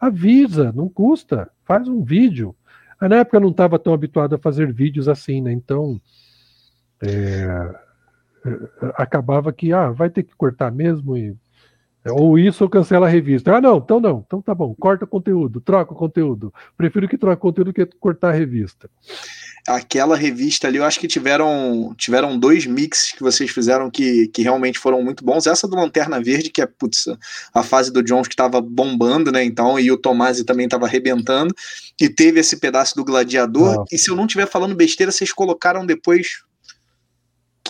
Avisa, não custa, faz um vídeo. Na época eu não estava tão habituado a fazer vídeos assim, né? Então é, acabava que ah, vai ter que cortar mesmo e ou isso ou cancela a revista. Ah, não, então não, então tá bom, corta o conteúdo, troca o conteúdo. Prefiro que troque o conteúdo que cortar a revista aquela revista ali, eu acho que tiveram tiveram dois mixes que vocês fizeram que, que realmente foram muito bons. Essa do Lanterna Verde, que é putz, a fase do Jones que estava bombando, né? Então, e o Tomasi também estava arrebentando. E teve esse pedaço do Gladiador. E se eu não estiver falando besteira, vocês colocaram depois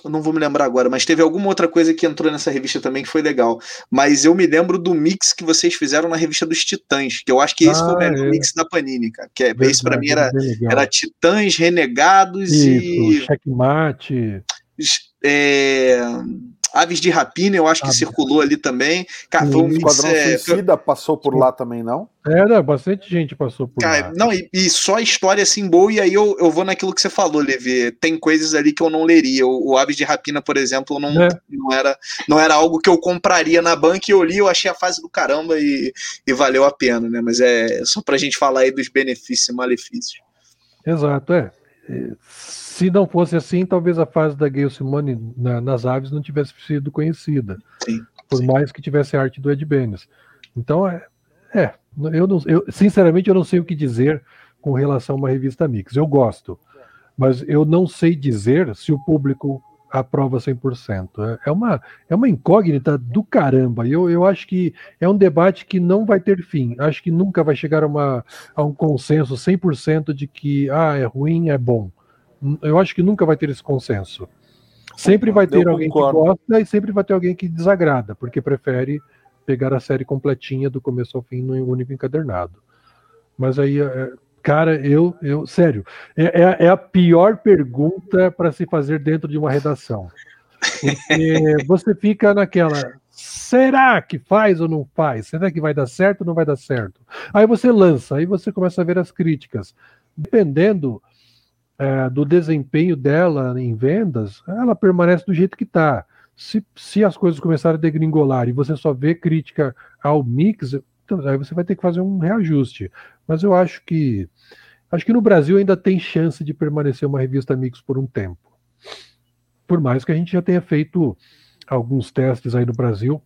não vou me lembrar agora, mas teve alguma outra coisa que entrou nessa revista também que foi legal. Mas eu me lembro do mix que vocês fizeram na revista dos Titãs, que eu acho que esse ah, foi o melhor é. mix da Panini, cara. Que é, Verdade, esse para mim era, era Titãs, Renegados Isso, e. Checkmate. É Aves de Rapina, eu acho que circulou ali também. Cara, foi um Esquadrão é, Suicida passou por lá também, não? Era, bastante gente passou por Cara, lá. Não, e, e, só história assim boa, e aí eu, eu vou naquilo que você falou, Levi. Tem coisas ali que eu não leria. O, o Aves de Rapina, por exemplo, não, é. não, era, não era algo que eu compraria na banca e eu li, eu achei a fase do caramba e, e valeu a pena, né? Mas é só pra gente falar aí dos benefícios e malefícios. Exato, é se não fosse assim, talvez a fase da Gayle Simone na, nas aves não tivesse sido conhecida. Sim, por sim. mais que tivesse a arte do Ed Benes. Então, é, é eu, não, eu sinceramente eu não sei o que dizer com relação a uma revista mix. Eu gosto, mas eu não sei dizer se o público aprova 100%. É, é uma, é uma incógnita do caramba. Eu, eu acho que é um debate que não vai ter fim. Acho que nunca vai chegar a, uma, a um consenso 100% de que ah, é ruim, é bom eu acho que nunca vai ter esse consenso. Sempre vai ter eu alguém concordo. que gosta e sempre vai ter alguém que desagrada, porque prefere pegar a série completinha do começo ao fim num único encadernado. Mas aí, é, cara, eu, eu sério, é, é, é a pior pergunta para se fazer dentro de uma redação. Porque você fica naquela, será que faz ou não faz? Será que vai dar certo ou não vai dar certo? Aí você lança, aí você começa a ver as críticas. Dependendo é, do desempenho dela em vendas, ela permanece do jeito que está. Se, se as coisas começarem a degringolar e você só vê crítica ao mix, então, aí você vai ter que fazer um reajuste. Mas eu acho que acho que no Brasil ainda tem chance de permanecer uma revista Mix por um tempo. Por mais que a gente já tenha feito alguns testes aí no Brasil,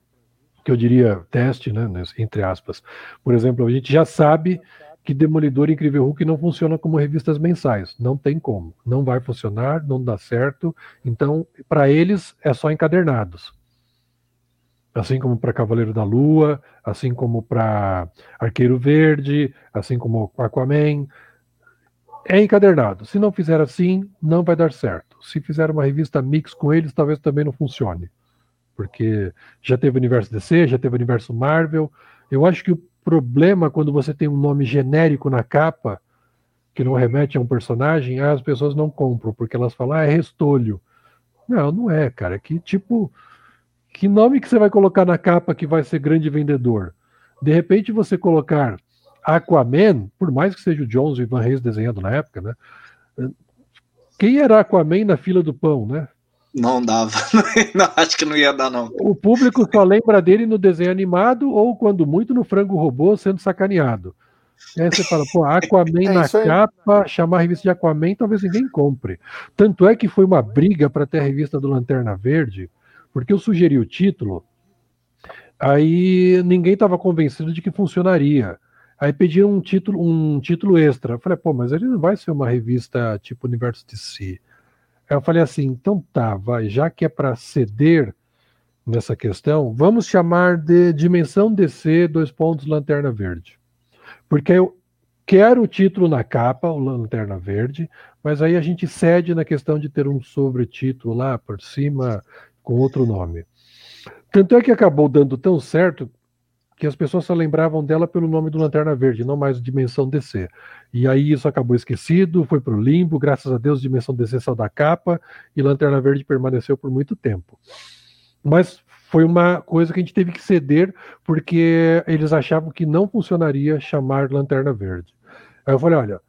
que eu diria teste, né, entre aspas. Por exemplo, a gente já sabe que Demolidor e Incrível Hulk não funciona como revistas mensais. Não tem como. Não vai funcionar, não dá certo. Então, para eles, é só encadernados. Assim como para Cavaleiro da Lua, assim como para Arqueiro Verde, assim como Aquaman. É encadernado. Se não fizer assim, não vai dar certo. Se fizer uma revista mix com eles, talvez também não funcione. Porque já teve o universo DC, já teve o universo Marvel. Eu acho que o problema quando você tem um nome genérico na capa, que não remete a um personagem, as pessoas não compram, porque elas falam, ah, é restolho. Não, não é, cara. Que tipo. Que nome que você vai colocar na capa que vai ser grande vendedor? De repente você colocar Aquaman, por mais que seja o Jones e Van Reis desenhando na época, né? Quem era Aquaman na fila do pão, né? Não dava. não, acho que não ia dar, não. O público só lembra dele no desenho animado ou, quando muito, no frango robô sendo sacaneado. E aí você fala, pô, Aquaman é na capa, chamar a revista de Aquaman, talvez ninguém compre. Tanto é que foi uma briga para ter a revista do Lanterna Verde, porque eu sugeri o título, aí ninguém estava convencido de que funcionaria. Aí pediram um título, um título extra. Eu falei, pô, mas ele não vai ser uma revista tipo Universo de Si. Aí eu falei assim, então tá, vai, já que é para ceder nessa questão, vamos chamar de Dimensão DC, dois pontos, Lanterna Verde. Porque eu quero o título na capa, o Lanterna Verde, mas aí a gente cede na questão de ter um sobretítulo lá por cima com outro nome. Tanto é que acabou dando tão certo que as pessoas só lembravam dela pelo nome do Lanterna Verde, não mais Dimensão DC. E aí isso acabou esquecido, foi para o limbo, graças a Deus Dimensão DC saiu da capa e Lanterna Verde permaneceu por muito tempo. Mas foi uma coisa que a gente teve que ceder porque eles achavam que não funcionaria chamar Lanterna Verde. Aí eu falei, olha,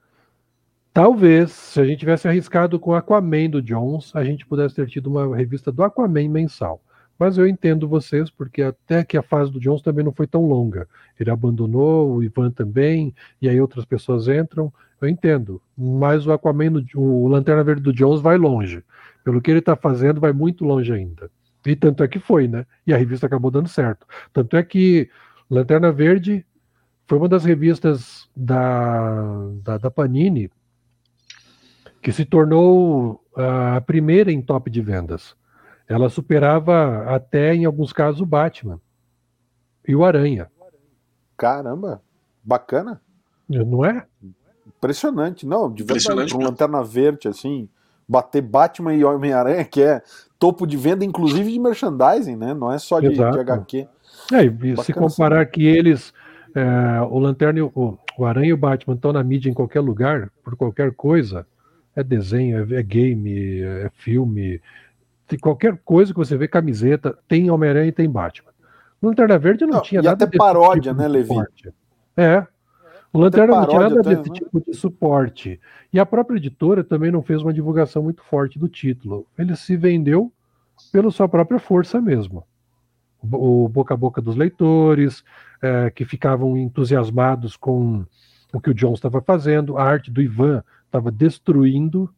talvez se a gente tivesse arriscado com Aquaman do Jones, a gente pudesse ter tido uma revista do Aquaman mensal. Mas eu entendo vocês, porque até que a fase do Jones também não foi tão longa. Ele abandonou, o Ivan também, e aí outras pessoas entram. Eu entendo. Mas o Aquaman, o Lanterna Verde do Jones vai longe. Pelo que ele está fazendo, vai muito longe ainda. E tanto é que foi, né? E a revista acabou dando certo. Tanto é que Lanterna Verde foi uma das revistas da, da, da Panini que se tornou a primeira em top de vendas. Ela superava até, em alguns casos, o Batman e o Aranha. Caramba, bacana. Não é? Impressionante, não, de verdade, um Lanterna Verde, assim, bater Batman e Homem-Aranha, que é topo de venda, inclusive de merchandising, né? Não é só de, de HQ. É, e se comparar que eles, é, o Lanterna, o, o Aranha e o Batman estão na mídia em qualquer lugar, por qualquer coisa, é desenho, é, é game, é filme, qualquer coisa que você vê, camiseta, tem Homem-Aranha e tem Batman. No Lanterna Verde não, não tinha e nada até paródia, tipo né, Levi? É. O Lanterna não tinha nada até, desse né? tipo de suporte. E a própria editora também não fez uma divulgação muito forte do título. Ele se vendeu pela sua própria força mesmo. O, o boca a boca dos leitores, é, que ficavam entusiasmados com o que o John estava fazendo, a arte do Ivan estava destruindo,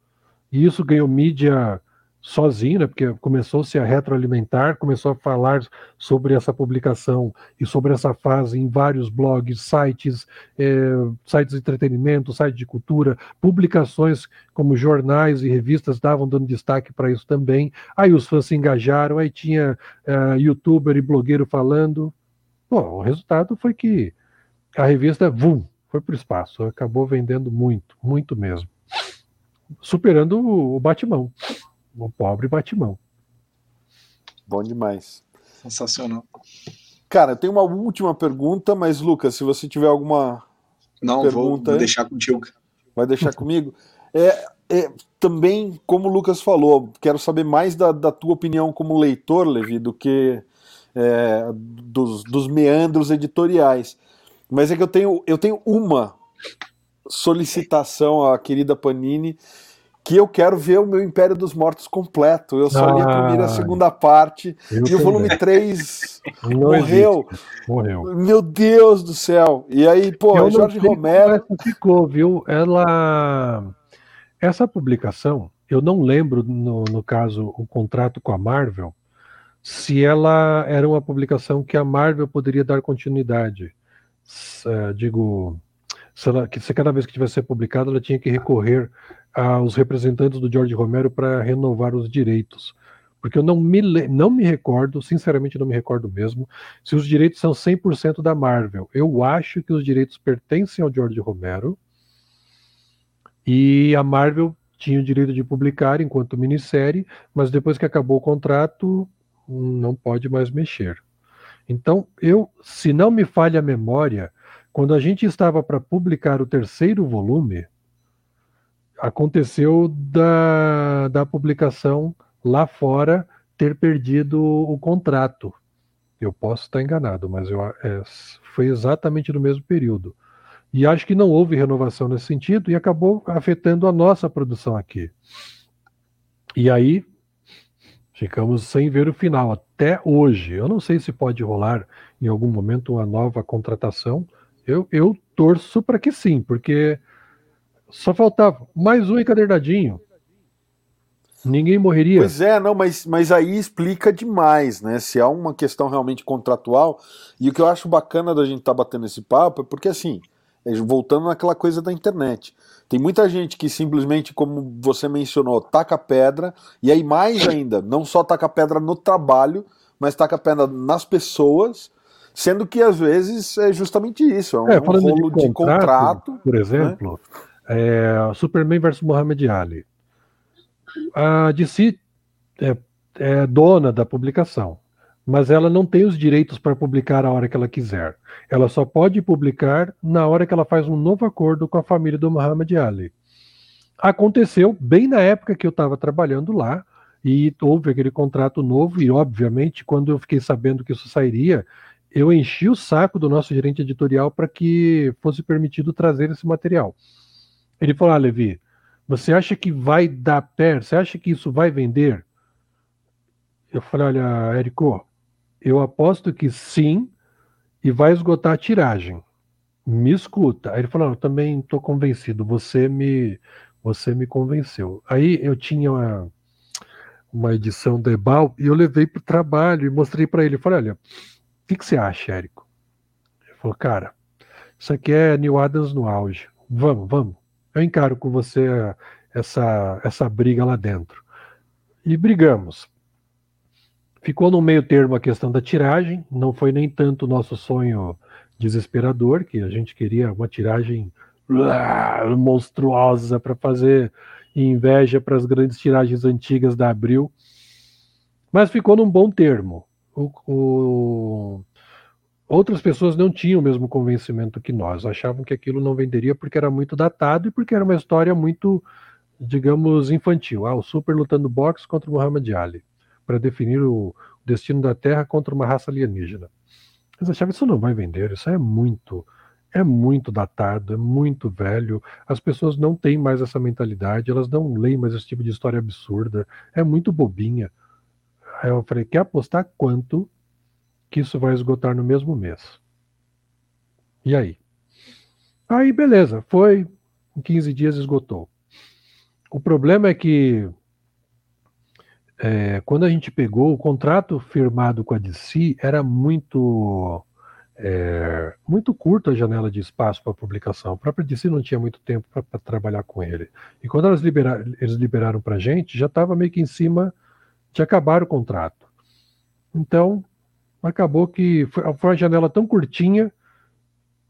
e isso ganhou mídia sozinho, né, porque começou-se a retroalimentar, começou a falar sobre essa publicação e sobre essa fase em vários blogs, sites, é, sites de entretenimento, sites de cultura, publicações como jornais e revistas davam dando destaque para isso também. Aí os fãs se engajaram, aí tinha é, youtuber e blogueiro falando. Bom, o resultado foi que a revista, vum, foi para o espaço, acabou vendendo muito, muito mesmo. Superando o Batman o pobre Batimão. Bom demais. Sensacional. Cara, eu tenho uma última pergunta, mas Lucas, se você tiver alguma não pergunta, vou, deixar contigo. Vai deixar comigo? É, é, também, como o Lucas falou, quero saber mais da, da tua opinião como leitor, Levi, do que é, dos, dos meandros editoriais. Mas é que eu tenho, eu tenho uma solicitação à querida Panini que eu quero ver o meu Império dos Mortos completo. Eu só ah, li a primeira e a segunda parte. E o volume 3 morreu. Morreu. Meu Deus do céu. E aí, pô, eu Jorge Romero. Ficou, viu? Ela. Essa publicação, eu não lembro, no, no caso, o contrato com a Marvel, se ela era uma publicação que a Marvel poderia dar continuidade. Uh, digo, ela, que se cada vez que tivesse ser publicada, ela tinha que recorrer aos representantes do George Romero para renovar os direitos. Porque eu não me, não me recordo, sinceramente não me recordo mesmo, se os direitos são 100% da Marvel. Eu acho que os direitos pertencem ao George Romero e a Marvel tinha o direito de publicar enquanto minissérie, mas depois que acabou o contrato, não pode mais mexer. Então, eu, se não me falha a memória, quando a gente estava para publicar o terceiro volume, aconteceu da, da publicação lá fora ter perdido o contrato. Eu posso estar enganado, mas eu, é, foi exatamente no mesmo período. E acho que não houve renovação nesse sentido e acabou afetando a nossa produção aqui. E aí ficamos sem ver o final até hoje. Eu não sei se pode rolar em algum momento uma nova contratação, eu, eu torço para que sim, porque só faltava mais um encadernadinho. Ninguém morreria. Pois é, não, mas, mas aí explica demais, né? Se há uma questão realmente contratual. E o que eu acho bacana da gente estar tá batendo esse papo é porque, assim, voltando naquela coisa da internet. Tem muita gente que simplesmente, como você mencionou, taca pedra, e aí mais ainda, não só taca pedra no trabalho, mas taca pedra nas pessoas, Sendo que às vezes é justamente isso, é um, é, rolo de contrato, de contrato, Por exemplo, né? é, Superman vs Muhammad Ali. A DC é, é dona da publicação, mas ela não tem os direitos para publicar a hora que ela quiser. Ela só pode publicar na hora que ela faz um novo acordo com a família do Muhammad Ali. Aconteceu bem na época que eu estava trabalhando lá, e houve aquele contrato novo, e obviamente, quando eu fiquei sabendo que isso sairia, eu enchi o saco do nosso gerente editorial para que fosse permitido trazer esse material. Ele falou: Ah, Levi, você acha que vai dar pé? Você acha que isso vai vender? Eu falei: Olha, Érico, eu aposto que sim e vai esgotar a tiragem. Me escuta. Aí ele falou: Eu também estou convencido. Você me, você me convenceu. Aí eu tinha uma, uma edição do Ebal e eu levei para o trabalho e mostrei para ele. Falei: Olha o que, que você acha, Érico? Ele falou, cara, isso aqui é New Adams no auge. Vamos, vamos. Eu encaro com você essa, essa briga lá dentro. E brigamos. Ficou no meio termo a questão da tiragem, não foi nem tanto o nosso sonho desesperador, que a gente queria uma tiragem monstruosa para fazer inveja para as grandes tiragens antigas da Abril, mas ficou num bom termo. O, o, outras pessoas não tinham o mesmo convencimento que nós, achavam que aquilo não venderia porque era muito datado e porque era uma história muito, digamos, infantil. Ah, o Super lutando boxe contra o Muhammad Ali, para definir o destino da Terra contra uma raça alienígena. Eles achavam isso não vai vender, isso é muito, é muito datado, é muito velho. As pessoas não têm mais essa mentalidade, elas não leem mais esse tipo de história absurda, é muito bobinha. Aí eu falei, quer apostar quanto que isso vai esgotar no mesmo mês? E aí? Aí, beleza, foi, em 15 dias esgotou. O problema é que é, quando a gente pegou o contrato firmado com a DC, era muito é, muito curta a janela de espaço para publicação. A própria DC não tinha muito tempo para trabalhar com ele. E quando elas liberaram, eles liberaram para a gente, já estava meio que em cima de acabar o contrato. Então, acabou que foi, foi uma janela tão curtinha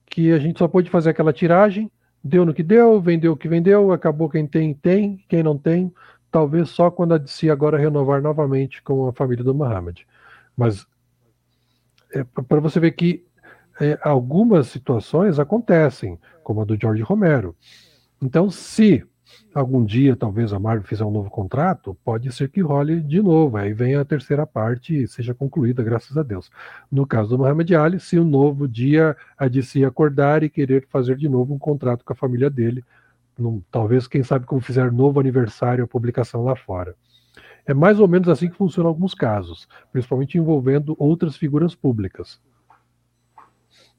que a gente só pôde fazer aquela tiragem, deu no que deu, vendeu o que vendeu, acabou quem tem, tem, quem não tem, talvez só quando a DC agora renovar novamente com a família do Muhammad. Mas é, para você ver que é, algumas situações acontecem, como a do George Romero. Então, se algum dia talvez a Marvel fizer um novo contrato, pode ser que role de novo. Aí vem a terceira parte e seja concluída, graças a Deus. No caso do Muhammad Ali, se um novo dia a DC acordar e querer fazer de novo um contrato com a família dele talvez, quem sabe, como fizer novo aniversário a publicação lá fora. É mais ou menos assim que funciona em alguns casos, principalmente envolvendo outras figuras públicas.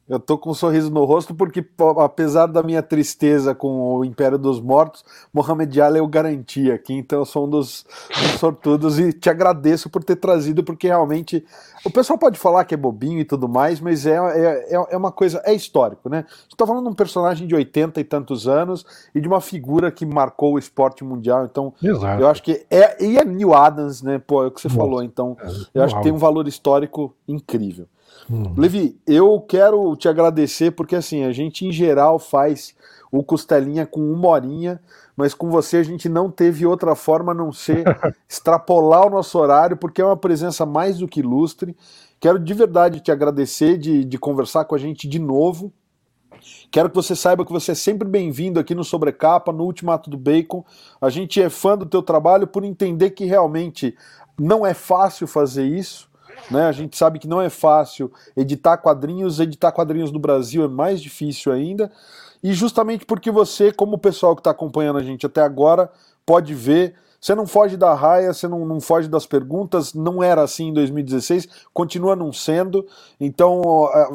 Eu tô com um sorriso no rosto porque, apesar da minha tristeza com o Império dos Mortos, Mohamed Ali eu garanti aqui, então eu sou um dos, dos, sortudos e te agradeço por ter trazido, porque realmente o pessoal pode falar que é bobinho e tudo mais, mas é, é, é, é uma coisa, é histórico, né? Você tá falando de um personagem de 80 e tantos anos e de uma figura que marcou o esporte mundial, então Exato. eu acho que é, e é Neil Adams, né? Pô, é o que você falou, então é, eu acho que tem um valor histórico incrível. Hum. Levi, eu quero te agradecer porque assim, a gente em geral faz o Costelinha com uma horinha, mas com você a gente não teve outra forma a não ser extrapolar o nosso horário, porque é uma presença mais do que ilustre. Quero de verdade te agradecer de, de conversar com a gente de novo. Quero que você saiba que você é sempre bem-vindo aqui no Sobrecapa, no Ultimato do Bacon. A gente é fã do teu trabalho por entender que realmente não é fácil fazer isso. Né? A gente sabe que não é fácil editar quadrinhos, editar quadrinhos no Brasil é mais difícil ainda. E justamente porque você, como o pessoal que está acompanhando a gente até agora, pode ver. Você não foge da raia, você não, não foge das perguntas, não era assim em 2016, continua não sendo. Então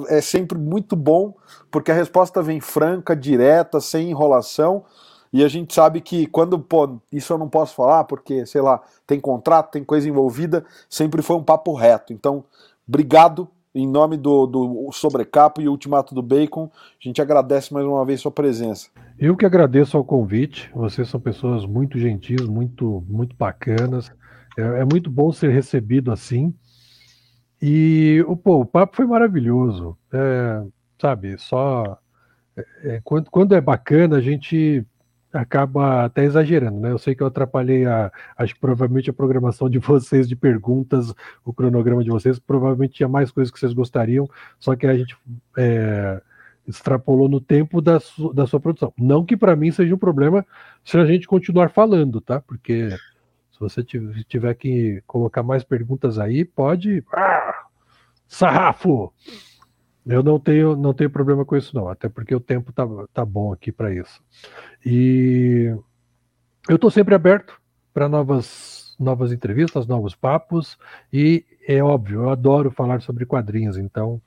é, é sempre muito bom, porque a resposta vem franca, direta, sem enrolação. E a gente sabe que quando, pô, isso eu não posso falar porque, sei lá, tem contrato, tem coisa envolvida, sempre foi um papo reto. Então, obrigado em nome do, do Sobrecapo e Ultimato do Bacon. A gente agradece mais uma vez sua presença. Eu que agradeço ao convite. Vocês são pessoas muito gentis, muito, muito bacanas. É, é muito bom ser recebido assim. E pô, o papo foi maravilhoso. É, sabe, só. É, é quando, quando é bacana, a gente acaba até exagerando, né? Eu sei que eu atrapalhei a, acho provavelmente a programação de vocês de perguntas, o cronograma de vocês, provavelmente tinha mais coisas que vocês gostariam, só que a gente é, extrapolou no tempo da, su, da sua produção. Não que para mim seja um problema se a gente continuar falando, tá? Porque se você tiver que colocar mais perguntas aí, pode. Ah, sarrafo! Eu não tenho, não tenho problema com isso, não, até porque o tempo tá, tá bom aqui para isso. E eu estou sempre aberto para novas, novas entrevistas, novos papos, e é óbvio, eu adoro falar sobre quadrinhos, então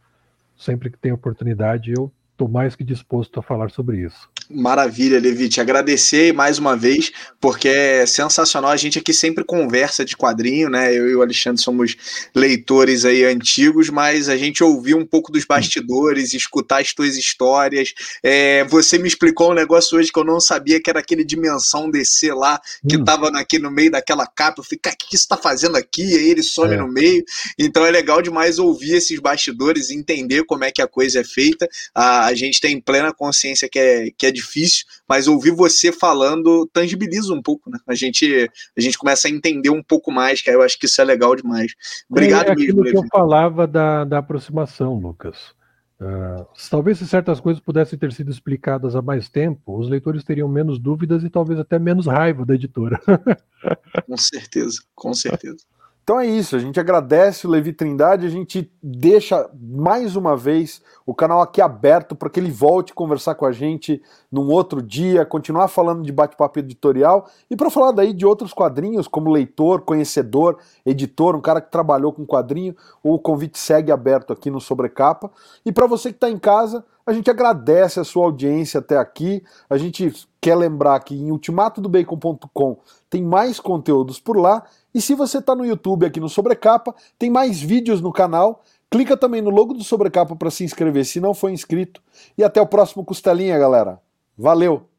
sempre que tem oportunidade eu estou mais que disposto a falar sobre isso. Maravilha, Levi. Te agradecer mais uma vez, porque é sensacional. A gente aqui sempre conversa de quadrinho, né? Eu e o Alexandre somos leitores aí antigos, mas a gente ouvir um pouco dos bastidores, escutar as tuas histórias. É, você me explicou um negócio hoje que eu não sabia, que era aquele Dimensão DC lá, que hum. tava aqui no meio daquela capa. Eu falei, cara, o que você tá fazendo aqui? E aí ele some é. no meio. Então é legal demais ouvir esses bastidores, entender como é que a coisa é feita. A, a gente tem plena consciência que é, que é difícil, mas ouvir você falando tangibiliza um pouco, né? A gente, a gente começa a entender um pouco mais, que eu acho que isso é legal demais. Obrigado é mesmo, que eu falava da, da aproximação, Lucas. Uh, talvez se certas coisas pudessem ter sido explicadas há mais tempo, os leitores teriam menos dúvidas e talvez até menos raiva da editora. com certeza, com certeza. Então é isso, a gente agradece o Levi Trindade, a gente deixa mais uma vez o canal aqui aberto para que ele volte conversar com a gente num outro dia, continuar falando de bate-papo editorial e para falar daí de outros quadrinhos, como leitor, conhecedor, editor, um cara que trabalhou com quadrinho, o convite segue aberto aqui no Sobrecapa. E para você que está em casa, a gente agradece a sua audiência até aqui. A gente quer lembrar que em ultimatodobacon.com tem mais conteúdos por lá e se você está no YouTube aqui no Sobrecapa, tem mais vídeos no canal. Clica também no logo do Sobrecapa para se inscrever se não for inscrito. E até o próximo Costelinha, galera. Valeu!